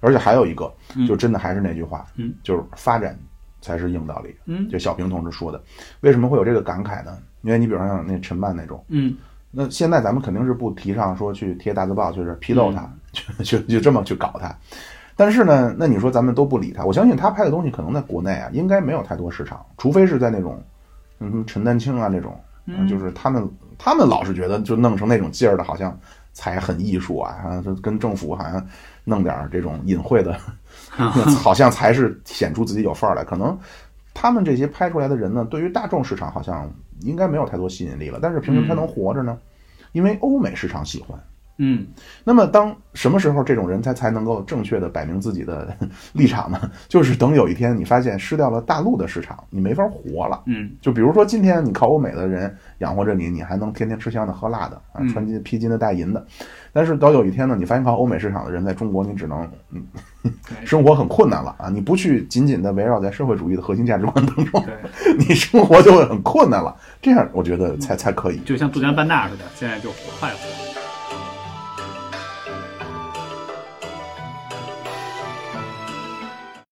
而且还有一个，嗯就真的还是那句话，嗯，就是发展才是硬道理。嗯就小平同志说的，为什么会有这个感慨呢？因为你比如像那陈曼那种，嗯那现在咱们肯定是不提倡说去贴大字报，就是批斗他，就就就这么去搞他。但是呢，那你说咱们都不理他，我相信他拍的东西可能在国内啊，应该没有太多市场，除非是在那种，嗯，陈丹青啊那种，嗯就是他们他们老是觉得就弄成那种劲儿的，好像才很艺术啊，啊，就跟政府好像弄点儿这种隐晦的，好像才是显出自己有范儿来。可能他们这些拍出来的人呢，对于大众市场好像应该没有太多吸引力了，但是凭什么他能活着呢？因为欧美市场喜欢。嗯那么，当什么时候这种人才才能够正确的摆明自己的 立场呢？就是等有一天你发现失掉了大陆的市场，你没法活了。嗯就比如说今天你靠欧美的人养活着你，你还能天天吃香的喝辣的啊，嗯穿金披金的戴银的。但是到有一天呢，你发现靠欧美市场的人在中国，你只能嗯 对生活很困难了啊！你不去紧紧的围绕在社会主义的核心价值观当中，你生活就会很困难了。这样我觉得才才可以。就像杜江班纳似的，现在就快活。